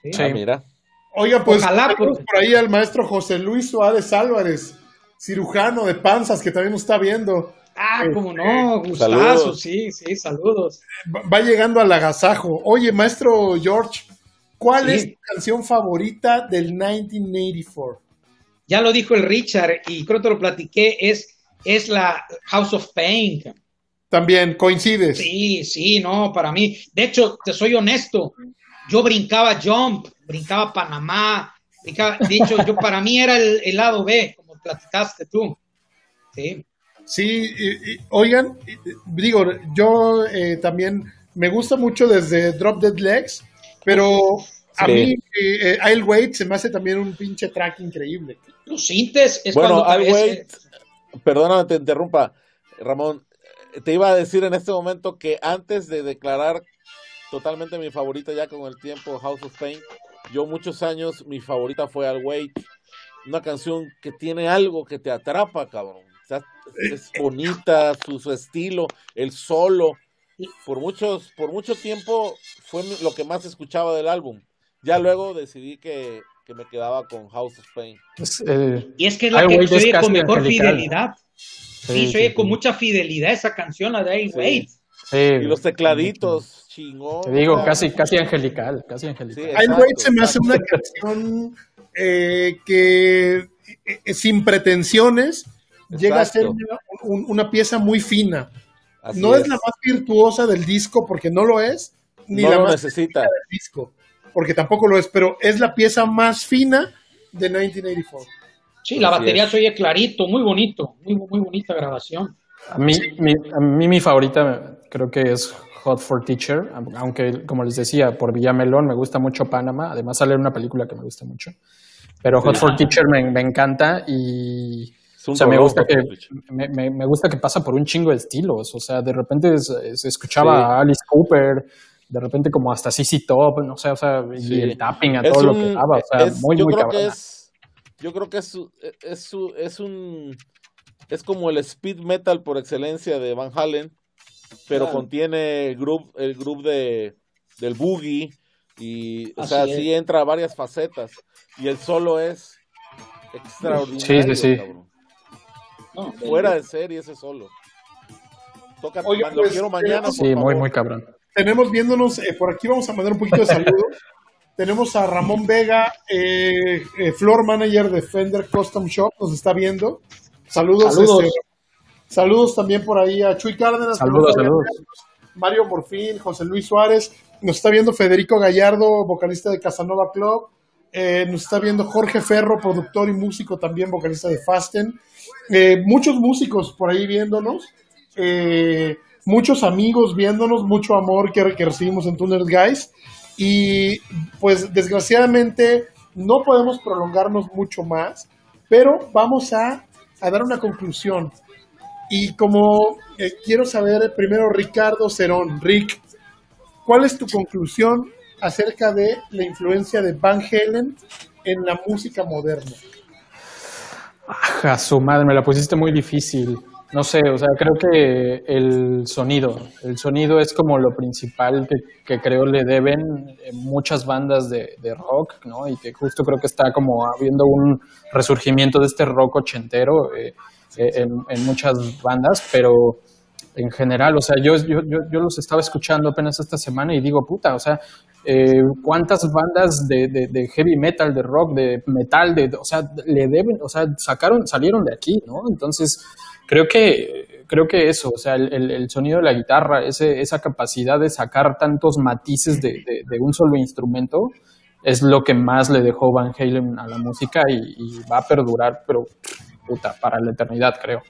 Sí. Ah, mira. Oiga, pues Ojalá, tenemos porque- por ahí al maestro José Luis Suárez Álvarez, cirujano de panzas, que también nos está viendo. Ah, cómo no, gustazo, saludos. sí, sí, saludos. Va va llegando al agasajo. Oye, maestro George, ¿cuál Sí. es tu canción favorita del 1984? Ya lo dijo el Richard y creo que te lo platiqué, es, es la House of Pain. También, coincides. Sí, sí, no, para mí. De hecho, te soy honesto, yo brincaba Jump, brincaba Panamá, brincaba, de hecho, yo para mí era el, el lado B, como platicaste tú. Sí, Sí, y- y- oigan, digo, yo eh, también me gusta mucho desde Drop Dead Legs, pero a Sí. mí eh, eh, I'll Wait se me hace también un pinche track increíble. los sintes es Bueno, cuando I'll wait. Perdóname, te interrumpa, Ramón. eh, Te iba a decir en este momento que antes de declarar totalmente mi favorita ya con el tiempo, House of Pain, yo muchos años mi favorita fue Al Wait, una canción que tiene algo que te atrapa, cabrón. Es bonita, su, su estilo, el solo. Por muchos, por mucho tiempo fue lo que más escuchaba del álbum. Ya luego decidí que, que me quedaba con House of Pain. Es, eh, Y es que es la que se oye con mejor angelical, fidelidad. Sí, sí, se oye sí, con sí. mucha fidelidad esa canción, la de Sí. Wait. sí, Y los tecladitos, chingón. Te digo, casi, casi angelical, casi angelical. Exacto, Wait se me hace una canción eh, que eh, sin pretensiones llega a ser una, un- una pieza muy fina. así no es. la más virtuosa del disco porque no lo es, ni no la lo más necesita. del disco porque tampoco lo es, pero es la pieza más fina de 1984. Sí, la Así batería es. se oye clarito, muy bonito, muy, muy bonita grabación. A mí, mi, a mí mi favorita creo que es Hot for Teacher, aunque como les decía, por Villamelón me gusta mucho Panamá, además sale una película que me gusta mucho, pero Hot for Teacher me, me encanta y o sea, me gusta que me, me- me gusta que pasa por un chingo de estilos, o sea, de repente se, escuchaba Sí. a Alice Cooper, de repente como hasta CC Top, no sé, o sea, Sí. y el tapping a Es todo lo que daba, o sea, es- muy, yo muy creo que es yo creo que es su- es su- es un es como el speed metal por excelencia de Van Halen pero Claro. contiene el el groove de del boogie y o Así sea es. sí entra a varias facetas y el solo es Sí, extraordinario sí, sí. cabrón. No, fuera de serie ese solo toca Oye, lo pues, quiero mañana por Sí, muy, favor. muy cabrón. Tenemos viéndonos, eh, por aquí vamos a mandar un poquito de saludos. [laughs] Tenemos a Ramón Vega, eh, eh, floor manager de Fender Custom Shop, nos está viendo. Saludos. Saludos. este, saludos también por ahí a Chuy Cárdenas. Saludos, Mario saludos. Mario Morfín, José Luis Suárez. Nos está viendo Federico Gallardo, vocalista de Casanova Club. Eh, nos está viendo Jorge Ferro, productor y músico también, vocalista de Fasten. Eh, muchos músicos por ahí viéndonos. Eh, muchos amigos viéndonos, mucho amor que, que recibimos en Tuners Guys. Y pues desgraciadamente no podemos prolongarnos mucho más, pero vamos a, a dar una conclusión. Y como eh, quiero saber primero, Ricardo Cerón, Rick, ¿cuál es tu conclusión acerca de la influencia de Van Halen en la música moderna? Aja, su madre, me la pusiste muy difícil. no sé, o sea, creo que el sonido, el sonido es como lo principal que, creo le deben muchas bandas de, rock, ¿no? Y que justo creo que está como habiendo un resurgimiento de este rock ochentero eh, eh, en, muchas bandas, pero en general, o sea, yo, los estaba escuchando apenas esta semana y digo, puta, o sea, eh, cuántas bandas de, de, heavy metal, de rock, de metal, de, o sea, le deben, o sea, sacaron, salieron de aquí, ¿no? Entonces, creo que, creo que eso, o sea, el, sonido de la guitarra, ese, esa capacidad de sacar tantos matices de, un solo instrumento, es lo que más le dejó Van Halen a la música y, va a perdurar, pero puta, para la eternidad, creo.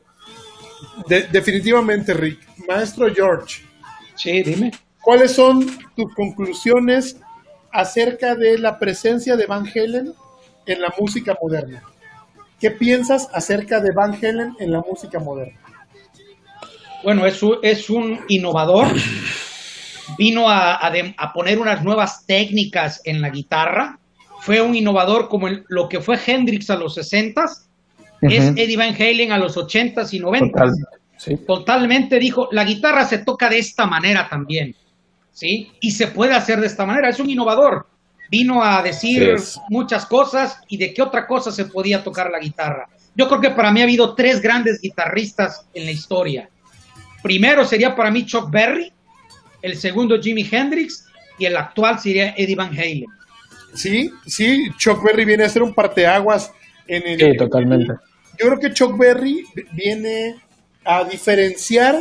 definitivamente, Rick. Maestro George. Sí, dime. ¿Cuáles son tus conclusiones acerca de la presencia de Van Halen en la música moderna? ¿Qué piensas acerca de Van Halen en la música moderna? Bueno, es un, es un innovador. Vino a, poner unas nuevas técnicas en la guitarra. Fue un innovador como lo que fue Hendrix a los 60s. Es Eddie Van Halen a los 80s y 90s. Totalmente dijo, la guitarra se toca de esta manera también. ¿Sí? Y se puede hacer de esta manera. Es un innovador vino a decir muchas cosas y de qué otra cosa se podía tocar la guitarra. Yo creo que para mí ha habido tres grandes guitarristas en la historia. Primero sería para mí Chuck Berry, el segundo Jimi Hendrix y el actual sería Eddie Van Halen. Sí, sí, Chuck Berry viene a ser un parteaguas en el... Sí, totalmente. Yo creo que Chuck Berry viene a diferenciar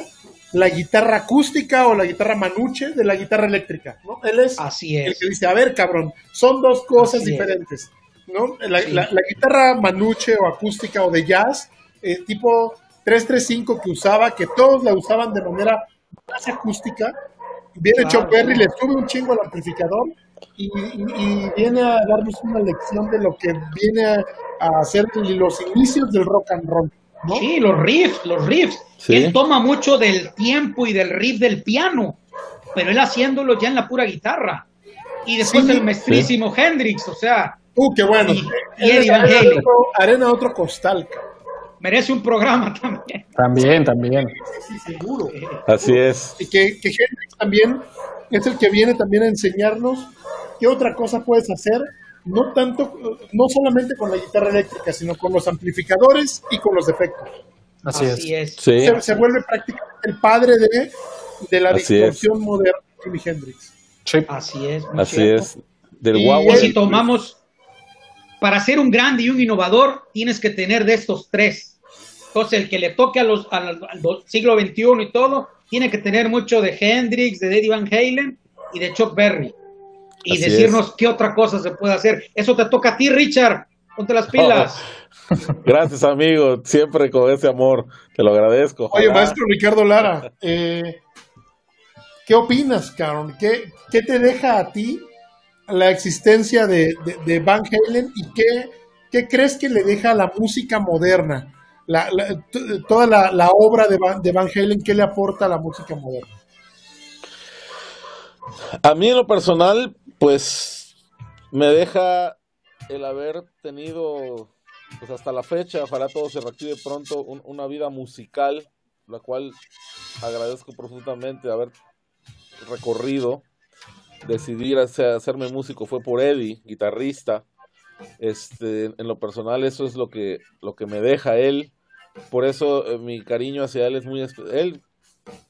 la guitarra acústica o la guitarra manuche de la guitarra eléctrica, ¿no? Él es, Así el que dice, a ver, cabrón, son dos cosas diferentes, ¿no? La, guitarra manuche o acústica o de jazz, eh, tipo 335 que usaba, que todos la usaban de manera más acústica, viene claro. Chuck le sube un chingo al amplificador y, viene a darnos una lección de lo que viene a, a hacer los inicios del rock and roll. Sí, los riffs, los riffs. Él toma mucho del tiempo y del riff del piano, pero él haciéndolo ya en la pura guitarra. Y después el mestrísimo Hendrix, o sea. Uh, qué bueno. Y, Eddie Van Halen. Arena otro costal. Merece un programa también. También, también. Sí, seguro. Así es. Y que, que Hendrix también es el que viene también a enseñarnos qué otra cosa puedes hacer no tanto, no solamente con la guitarra eléctrica, sino con los amplificadores y con los efectos. Así, es. Se, vuelve prácticamente el padre de, de la distorsión moderna de Jimi Hendrix. Así es. Así es. Del y, si tomamos, para ser un grande y un innovador, tienes que tener de estos tres. Entonces, el que le toque a los, al, siglo XXI y todo, tiene que tener mucho de Hendrix, de Eddie Van Halen y de Chuck Berry y decirnos qué otra cosa se puede hacer. Eso te toca a ti, Richard. Ponte las pilas. [laughs] Gracias, amigo. Siempre con ese amor. Te lo agradezco. Oye, maestro Ricardo Lara, eh, ¿qué opinas, Caron? ¿Qué, ¿Qué, te deja a ti la existencia de, Van Halen y qué, qué, crees que le deja a la música moderna? La, toda la, obra de de Van Halen, ¿qué le aporta a la música moderna? A mí en lo personal, pues me deja el haber tenido, pues hasta la fecha, ojalá todo se reactive pronto, una vida musical, la cual agradezco profundamente haber recorrido. Decidir hacerme músico fue por Eddie, guitarrista. Este, en lo personal eso es lo que, lo que me deja él. Por eso eh, mi cariño hacia él es muy él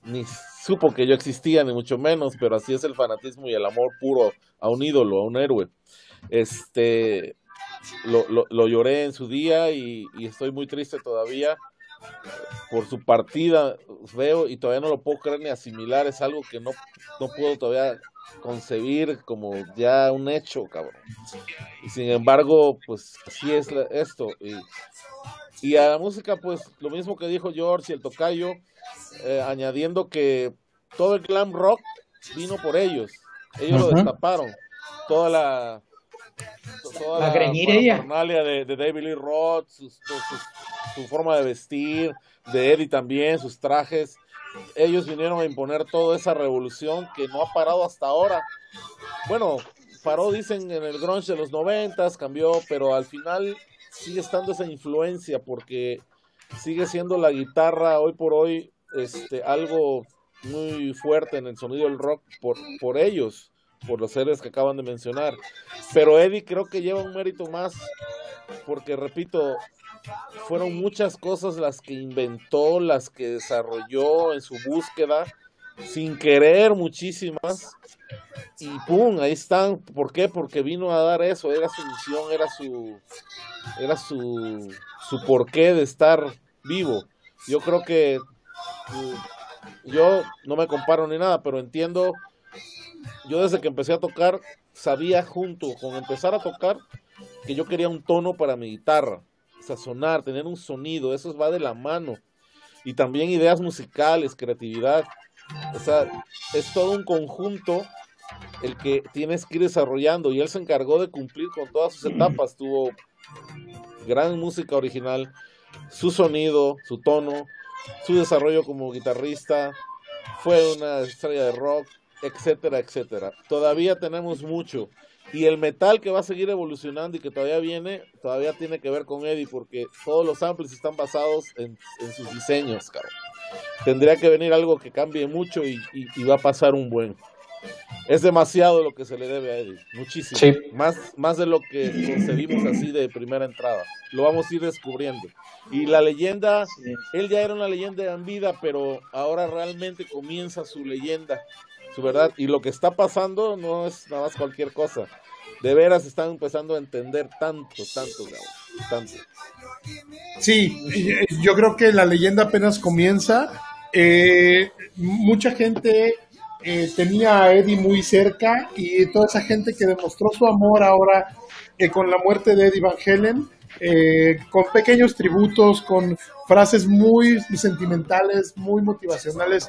ni supo que yo existía, ni mucho menos, pero así es el fanatismo y el amor puro a un ídolo, a un héroe. Este, lo, lo, lloré en su día y, estoy muy triste todavía por su partida, veo y todavía no lo puedo creer ni asimilar, es algo que no, no puedo todavía concebir como ya un hecho, cabrón. Y sin embargo, pues así es esto. Y, y a la música, pues lo mismo que dijo George y el tocayo, eh, añadiendo que todo el glam rock vino por ellos. Ellos lo destaparon. Toda la toda la, de, de, David Lee Roth, su, forma de vestir, de Eddie también, sus trajes. Ellos vinieron a imponer toda esa revolución que no ha parado hasta ahora. Bueno, paró, dicen, en el grunge de los noventas, cambió, pero al final sigue estando esa influencia porque sigue siendo la guitarra hoy por hoy este, algo muy fuerte en el sonido del rock por, por ellos, por los seres que acaban de mencionar. Pero Eddie creo que lleva un mérito más, porque repito, fueron muchas cosas las que inventó, las que desarrolló en su búsqueda, sin querer muchísimas. Y pum, ahí están. ¿Por qué? Porque vino a dar eso, era su misión, era su era su su porqué de estar vivo. Yo creo que yo no me comparo ni nada, pero entiendo yo desde que empecé a tocar sabía junto con empezar a tocar que yo quería un tono para mi guitarra sonar, tener un sonido, eso va de la mano. Y también ideas musicales, creatividad. O sea, es todo un conjunto el que tienes que ir desarrollando y él se encargó de cumplir con todas sus etapas. Tuvo gran música original, su sonido, su tono, su desarrollo como guitarrista, fue una estrella de rock, etcétera, etcétera. Todavía tenemos mucho y el metal que va a seguir evolucionando y que todavía viene, todavía tiene que ver con Eddie, porque todos los samples están basados en, sus diseños, cabrón. Tendría que venir algo que cambie mucho y, va a pasar un buen. Es demasiado lo que se le debe a Eddie, muchísimo. Más, más de lo que concebimos así de primera entrada. Lo vamos a ir descubriendo. Y la leyenda, él ya era una leyenda en vida, pero ahora realmente comienza su leyenda su verdad. Y lo que está pasando no es nada más cualquier cosa. De veras están empezando a entender tanto, tanto, tanto. Sí, yo creo que la leyenda apenas comienza. Eh, mucha gente eh, tenía a Eddie muy cerca y toda esa gente que demostró su amor ahora eh, con la muerte de Eddie Van Halen, con pequeños tributos, con frases muy sentimentales, muy motivacionales,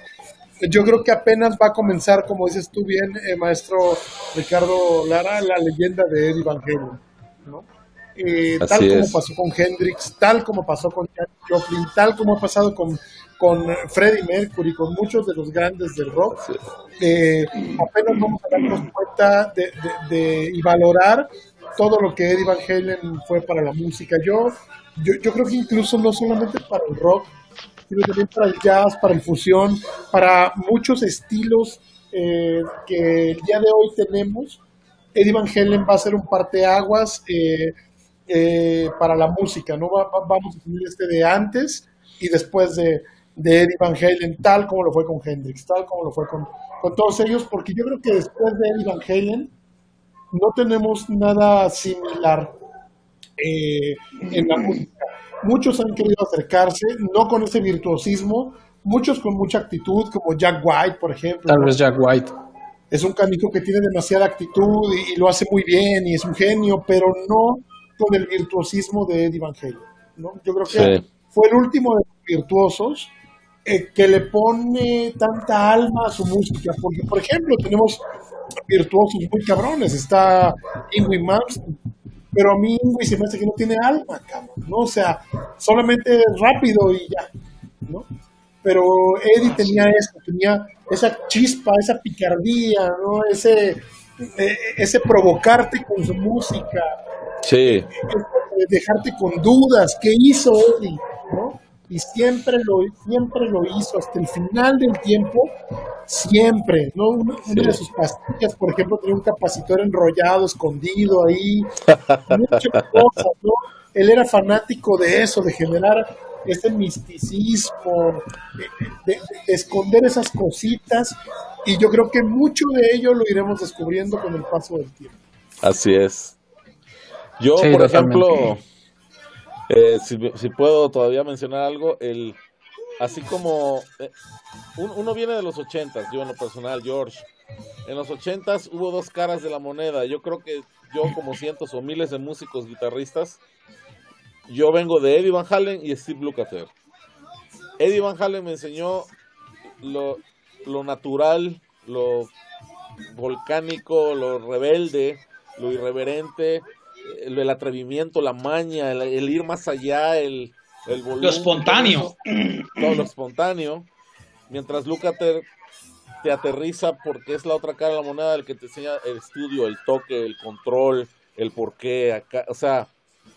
yo creo que apenas va a comenzar, como dices tú bien, eh, maestro Ricardo Lara, la leyenda de Eddie Van Halen, ¿no? Eh, tal como pasó con Hendrix, tal como pasó con Joplin, tal como ha pasado con, con Freddie Mercury, con muchos de los grandes del rock, eh, apenas vamos a darnos cuenta de, de, y valorar todo lo que Eddie Van Halen fue para la música. Yo, yo, yo creo que incluso no solamente para el rock, sino también para el jazz, para el fusión, para muchos estilos eh, que el día de hoy tenemos. Eddie Van Halen va a ser un parteaguas eh, eh, para la música, ¿no? vamos a tener este de antes y después de, de, Eddie Van Halen, tal como lo fue con Hendrix, tal como lo fue con, con todos ellos, porque yo creo que después de Eddie Van Halen no tenemos nada similar en la música. Muchos han querido acercarse, no con ese virtuosismo, muchos con mucha actitud, como Jack White, por ejemplo. Tal vez Jack White. Es un canico que tiene demasiada actitud y, lo hace muy bien y es un genio, pero no con el virtuosismo de Eddie Van Halen. ¿no? Yo creo que fue el último de los virtuosos eh, que le pone tanta alma a su música. Porque, por ejemplo, tenemos virtuosos muy cabrones. Está Ingrid Malmsteen, pero a mí, güey, se me hace que no tiene alma, cabrón, ¿no? O sea, solamente rápido y ya, ¿no? Pero Eddie tenía eso, tenía esa chispa, esa picardía, ¿no? Ese, e, ese provocarte con su música. Sí. Dejarte con dudas, ¿qué hizo Eddie? ¿no? Y siempre lo, siempre lo hizo hasta el final del tiempo, siempre, ¿no? Una, de sus pastillas, por ejemplo, tenía un capacitor enrollado, escondido ahí, [laughs] muchas cosas, ¿no? Él era fanático de eso, de generar ese misticismo, de, esconder esas cositas, y yo creo que mucho de ello lo iremos descubriendo con el paso del tiempo. Así es. Yo, por ejemplo, eh, si, puedo todavía mencionar algo, el así como eh, uno viene de los ochentas, yo en lo personal, George. En los ochentas hubo dos caras de la moneda. Yo creo que yo, como cientos o miles de músicos guitarristas, yo vengo de Eddie Van Halen y Steve Lukather. Eddie Van Halen me enseñó lo, lo natural, lo volcánico, lo rebelde, lo irreverente, el, atrevimiento, la maña, el, ir más allá, el, el volumen. Lo espontáneo. Todo, lo espontáneo. Mientras Lucater te aterriza porque es la otra cara de la moneda, el que te enseña el estudio, el toque, el control, el porqué, acá, o sea,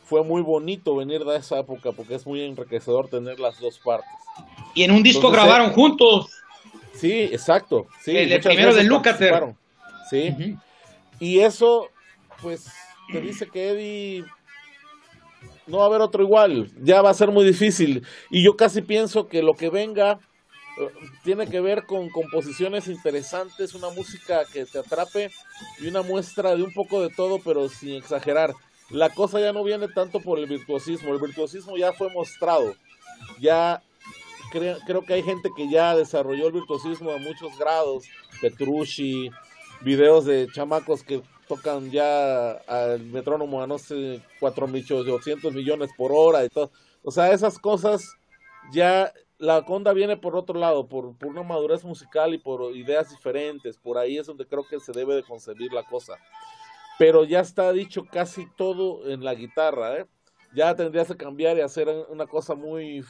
fue muy bonito venir de esa época porque es muy enriquecedor tener las dos partes. Y en un disco Entonces, grabaron juntos. Sí, exacto. Sí, El- primero de participaron. Sí. Y eso, pues, te dice que Eddie no va a haber otro igual. Ya va a ser muy difícil. Y yo casi pienso que lo que venga eh, tiene que ver con composiciones interesantes, una música que te atrape y una muestra de un poco de todo, pero sin exagerar. La cosa ya no viene tanto por el virtuosismo. El virtuosismo ya fue mostrado. Ya cre- creo que hay gente que ya desarrolló el virtuosismo a muchos grados. Petrucci, videos de chamacos que tocan ya al metrónomo a no sé, 4.800 millones por hora y todo. O sea, esas cosas ya la conda viene por otro lado, por, por una madurez musical y por ideas diferentes. Por ahí es donde creo que se debe de concebir la cosa. Pero ya está dicho casi todo en la guitarra, ¿eh? Ya tendrías que cambiar y hacer una cosa muy,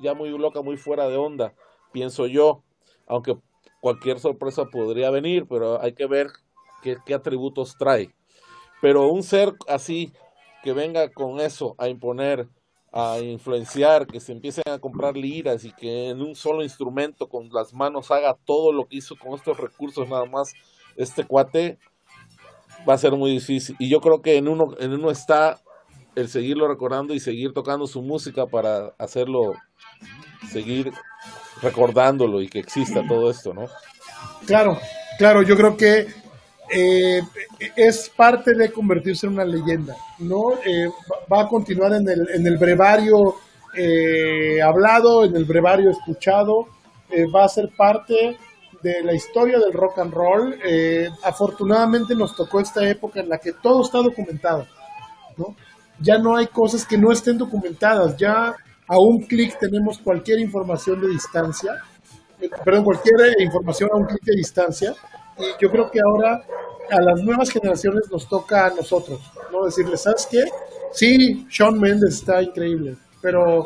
ya muy loca, muy fuera de onda, pienso yo. Aunque cualquier sorpresa podría venir, pero hay que ver qué, qué atributos trae. Pero un ser así que venga con eso a imponer, a influenciar, que se empiecen a comprar liras y que en un solo instrumento con las manos haga todo lo que hizo con estos recursos nada más este cuate, va a ser muy difícil. Y yo creo que en uno, en uno está el seguirlo recordando y seguir tocando su música para hacerlo, seguir recordándolo y que exista todo esto, ¿no? Claro, claro, yo creo que eh, es parte de convertirse en una leyenda, ¿no? Eh, va- a continuar en el, brevario eh, hablado, en el brevario escuchado, va a ser parte de la historia del rock and roll. Afortunadamente nos tocó esta época en la que todo está documentado, ¿no? Ya no hay cosas que no estén documentadas, ya a un clic tenemos cualquier información de distancia perdón, cualquier información a un clic de distancia. Y yo creo que ahora a las nuevas generaciones nos toca a nosotros, ¿no? Decirles, ¿sabes qué? Sí, Sean Mendes está increíble, pero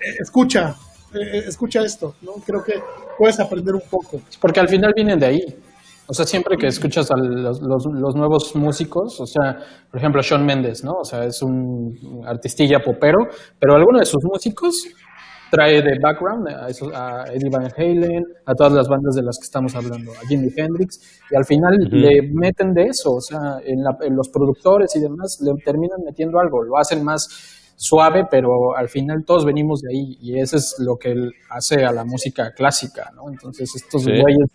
eh, escucha, eh, escucha esto, ¿no? Creo que puedes aprender un poco. Porque al final vienen de ahí. O sea, siempre que escuchas a los, los- los nuevos músicos, o sea, por ejemplo, Sean Mendes, ¿no? O sea, es un artistilla popero, pero alguno de sus músicos trae de background a, esos- a Eddie Van Halen, a todas las bandas de las que estamos hablando, a Jimi Hendrix, y al final le meten de eso, o sea, en, la- en los productores y demás le terminan metiendo algo, lo hacen más suave, pero al final todos venimos de ahí y eso es lo que él hace a la música clásica, ¿no? Entonces estos Sí. güeyes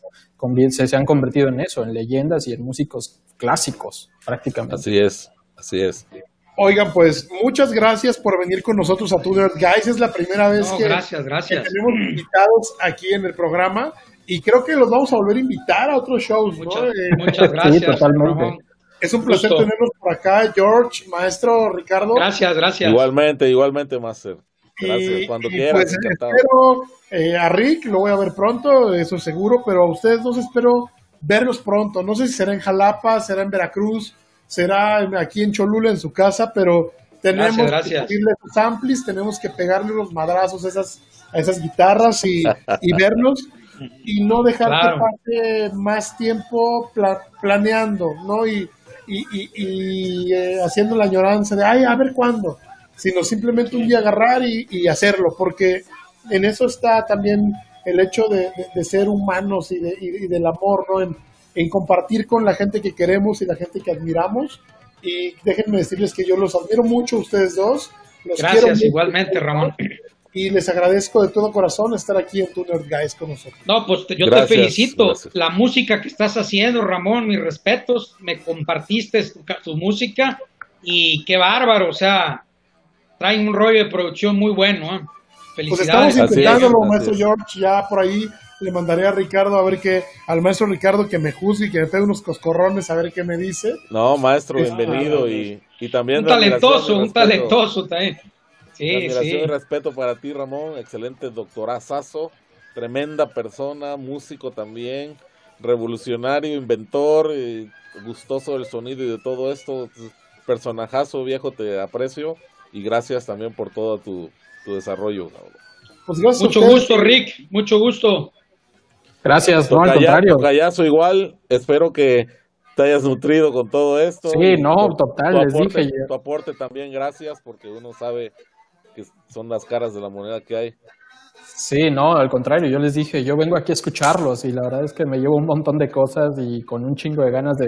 se, se han convertido en eso, en leyendas y en músicos clásicos prácticamente. Así es, así es. Oigan, pues muchas gracias por venir con nosotros a Nerd Guys. Es la primera vez No, que, gracias, que gracias. tenemos invitados aquí en el programa y creo que los vamos a volver a invitar a otros shows, ¿no? Muchas, Eh, muchas gracias. totalmente. Ramón. es un placer gusto. tenerlos por acá, George, maestro Ricardo. Gracias, gracias. Igualmente, igualmente, Master. Gracias, Y- cuando y, quieras. pues, encantado. espero eh, a Rick, lo voy a ver pronto, eso seguro, pero a ustedes dos espero verlos pronto. No sé si será en Jalapa, será en Veracruz, será aquí en Cholula, en su casa, pero tenemos Gracias, gracias. que subirle esos amplis, tenemos que pegarle los madrazos a esas, a esas guitarras y, y verlos y no dejar Claro. que pase más tiempo pla- planeando, ¿no? Y, y, y- eh, haciendo la añoranza de, ay, a ver cuándo, sino simplemente un día agarrar y, hacerlo, porque en eso está también el hecho de, de- de ser humanos y, de- y- y del amor, ¿no? En, en compartir con la gente que queremos y la gente que admiramos. Y déjenme decirles que yo los admiro mucho ustedes dos. Los quiero Gracias, mucho. igualmente, Ramón. Y les agradezco de todo corazón estar aquí en Tuner Guys con nosotros. No, pues te- yo Gracias, te felicito. gracias. La música que estás haciendo, Ramón, mis respetos. Me compartiste tu, tu música y qué bárbaro. O sea, traen un rollo de producción muy bueno. ¿eh? Pues estamos Felicidades. Así es, intentándolo, así maestro es. George. Ya por ahí le mandaré a Ricardo a ver qué, al maestro Ricardo que me juzgue y que me pegue unos coscorrones a ver qué me dice. No, maestro, Es- bienvenido y, y también un talentoso, un talentoso también. Sí, admiración sí. y respeto para ti, Ramón. Excelente doctorazazo. Tremenda persona, músico también. Revolucionario, inventor, y gustoso del sonido y de todo esto. Personajazo, viejo, te aprecio. Y gracias también por todo tu, tu desarrollo. Pues gracias Mucho gusto, Rick. Mucho gusto. Gracias, no al contrario. Tocayazo igual. Espero que te hayas nutrido con todo esto. Sí, Y no, total, tu les aporte, dije. Tu aporte también, gracias, porque uno sabe que son las caras de la moneda que hay. Sí, no, al contrario, yo les dije, yo vengo aquí a escucharlos y la verdad es que me llevo un montón de cosas y con un chingo de ganas de,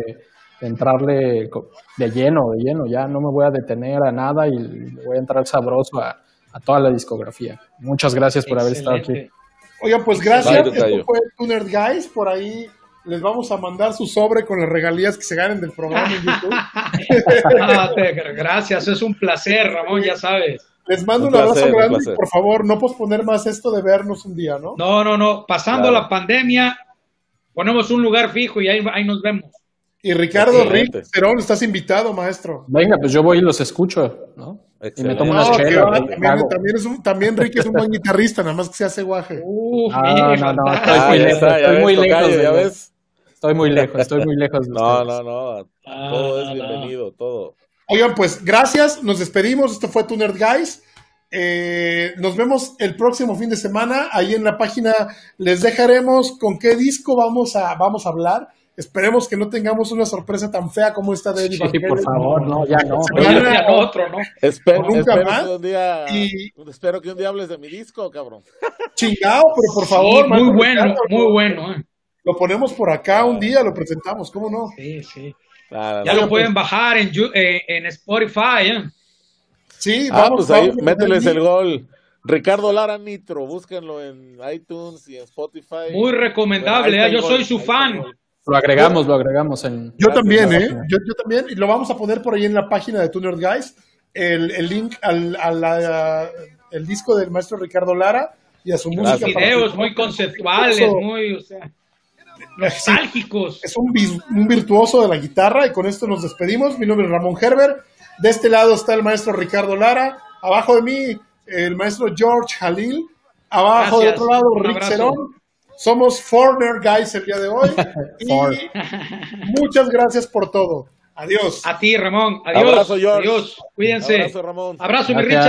de entrarle de lleno, de lleno, ya no me voy a detener a nada y le voy a entrar sabroso a, a toda la discografía. Muchas gracias por haber estado aquí. Oigan, pues gracias. Bye. Esto fue Tuner Guys. Por ahí les vamos a mandar su sobre con las regalías que se ganen del programa en YouTube. [laughs] Ah, te- gracias, es un placer, Ramón, ya sabes. Les mando un, Un abrazo placer, grande y por favor no posponer más esto de vernos un día, ¿no? No, no, no, pasando Claro. la pandemia, ponemos un lugar fijo y ahí, ahí nos vemos. Y Ricardo. Rick Cerón, estás invitado, maestro. Venga, pues yo voy y los escucho, ¿no? Y me tomo No, unas chelas. y también, también es un, también Rick es un buen guitarrista, nada más que se hace guaje. Ah, mira, no, no, estoy Ah, muy lejos, está, estoy ves, muy lejos ya ves. Estoy muy lejos, estoy muy lejos de [laughs] No, ustedes. no, no. Ah, Todo es no. bienvenido, todo. Oigan, pues gracias, nos despedimos. Esto fue Tuner Guys. Eh, nos vemos el próximo fin de semana. Ahí en la página les dejaremos con qué disco vamos a, vamos a hablar. Esperemos que no tengamos una sorpresa tan fea como esta de Eddie Sí, por favor, no, ya no. Ya no, otro, ¿no? Espero, Nunca espero más. que un día, Y- espero que un día hables de mi disco, cabrón. Chingao, pero por Sí, favor. muy Marco bueno, Ricardo, muy lo- bueno. eh. Lo ponemos por acá un día, lo presentamos, ¿cómo no? Sí, sí. Ya lo pueden bajar en, eh, en Spotify. ¿eh? Sí, Ah, vamos, pues ahí, vamos mételes el gol. Ricardo Lara Nitro, búsquenlo en iTunes y en Spotify. Muy recomendable. Bueno, ¿eh? Yo soy su fan. gol. Lo agregamos, lo agregamos en. Yo también, ¿eh? Yo, yo también. Y lo vamos a poner por ahí en la página de Tuner Guys. El, el link al a la- el disco del maestro Ricardo Lara y a su Gracias. música. Videos muy conceptuales, Eso. muy, o sea, [laughs] nostálgicos. Es un, un virtuoso de la guitarra y con esto nos despedimos. Mi nombre es Ramón Herbert. De este lado está el maestro Ricardo Lara. Abajo de mí, el maestro George Halil. Abajo Gracias. del otro lado, Rick. Cerón. Somos Foreigner Guys el día de hoy. [laughs] Y muchas gracias por todo. Adiós. A ti, Ramón. Adiós. Abrazo, George. Adiós. Cuídense. Abrazo, Ramón. Abrazo, mi. Richard.